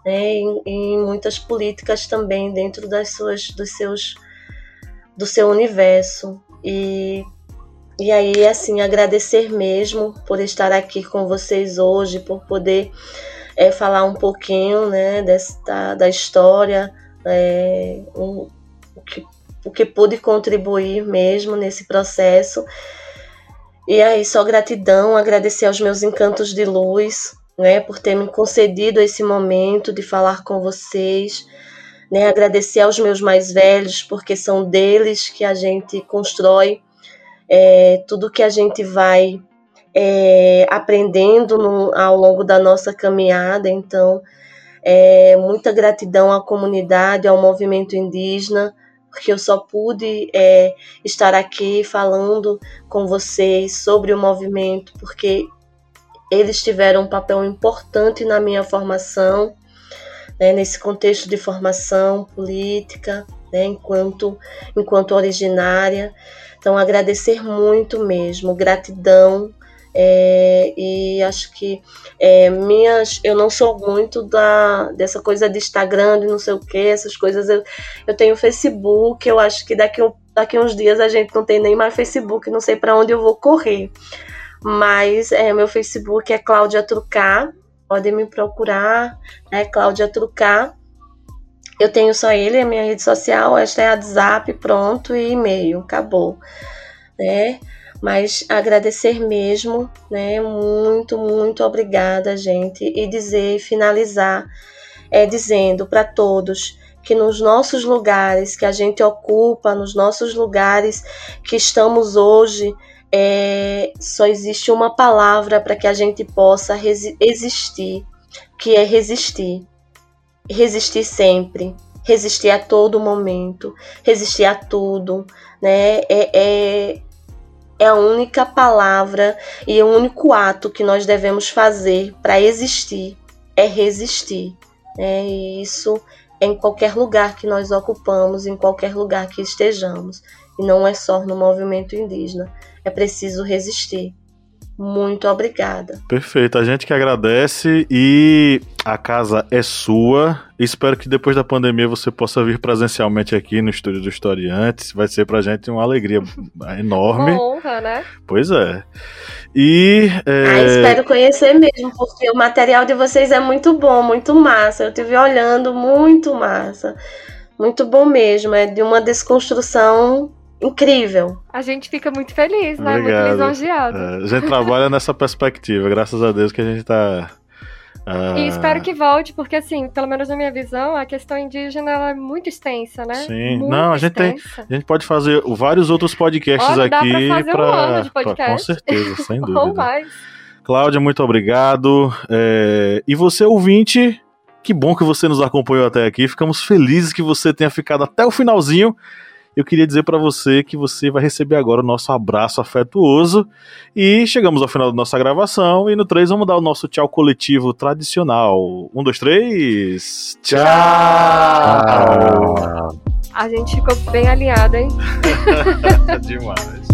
[SPEAKER 5] né? Em, muitas políticas também dentro das suas, dos seus, do seu universo. E, e aí, assim, agradecer mesmo por estar aqui com vocês hoje, por poder é, falar um pouquinho, né? Desta, da história é, um, o, que, o que pude contribuir mesmo nesse processo. E aí, só gratidão, agradecer aos meus encantos de luz, né, por ter me concedido esse momento de falar com vocês, né, agradecer aos meus mais velhos, porque são deles que a gente constrói é, tudo que a gente vai é, aprendendo no, ao longo da nossa caminhada. Então, é, muita gratidão à comunidade, ao movimento indígena, porque eu só pude é, estar aqui falando com vocês sobre o movimento, porque eles tiveram um papel importante na minha formação, né, nesse contexto de formação política, né, enquanto, enquanto originária. Então, agradecer muito mesmo, gratidão é, e acho que é, minhas. Eu não sou muito da, dessa coisa de Instagram, de não sei o que, essas coisas. Eu, eu tenho Facebook, eu acho que daqui, daqui uns dias a gente não tem nem mais Facebook, não sei para onde eu vou correr. Mas é, meu Facebook é Cláudia Trucar, podem me procurar, é Cláudia Trucar. Eu tenho só ele, a minha rede social, esta é WhatsApp, pronto, e e-mail, acabou. Né? Mas agradecer mesmo, né? Muito, muito obrigada, gente, e dizer, finalizar, é dizendo para todos que nos nossos lugares que a gente ocupa, nos nossos lugares que estamos hoje, é, só existe uma palavra para que a gente possa existir, que é resistir. Resistir sempre, resistir a todo momento, resistir a tudo, né? É, é, é a única palavra e o único ato que nós devemos fazer para existir é resistir. Né? E isso em qualquer lugar que nós ocupamos, em qualquer lugar que estejamos. E não é só no movimento indígena. É preciso resistir. Muito obrigada.
[SPEAKER 1] Perfeito, a gente que agradece e a casa é sua. Espero que depois da pandemia você possa vir presencialmente aqui no estúdio do Historiantes. Vai ser pra gente uma alegria enorme.
[SPEAKER 2] Uma honra, né?
[SPEAKER 1] Pois é. E. É...
[SPEAKER 5] Ah, espero conhecer mesmo, porque o material de vocês é muito bom, muito massa. Eu estive olhando, muito massa. Muito bom mesmo. É de uma desconstrução incrível.
[SPEAKER 2] A gente fica muito feliz, né?
[SPEAKER 1] Obrigado.
[SPEAKER 2] Muito lisonjeado.
[SPEAKER 1] É, a gente trabalha nessa perspectiva, graças a Deus que a gente tá. ah,
[SPEAKER 2] E espero que volte, porque assim, pelo menos na minha visão, a questão indígena ela é muito extensa, né?
[SPEAKER 1] Sim.
[SPEAKER 2] Muito
[SPEAKER 1] Não, a gente tem-
[SPEAKER 2] extensa.
[SPEAKER 1] A gente pode fazer vários outros podcasts
[SPEAKER 2] Olha, dá pra
[SPEAKER 1] aqui
[SPEAKER 2] fazer um
[SPEAKER 1] pra-
[SPEAKER 2] ano de
[SPEAKER 1] pra-
[SPEAKER 2] podcast.
[SPEAKER 1] Com certeza, sem
[SPEAKER 2] Ou
[SPEAKER 1] dúvida.
[SPEAKER 2] mais.
[SPEAKER 1] Cláudia, muito obrigado. É, E você, ouvinte, que bom que você nos acompanhou até aqui. Ficamos felizes que você tenha ficado até o finalzinho. Eu queria dizer pra você que você vai receber agora o nosso abraço afetuoso. E chegamos ao final da nossa gravação. E no 3 vamos dar o nosso tchau coletivo tradicional. Um, dois, três.
[SPEAKER 3] Tchau!
[SPEAKER 2] A gente ficou bem alinhado, hein?
[SPEAKER 1] Demais.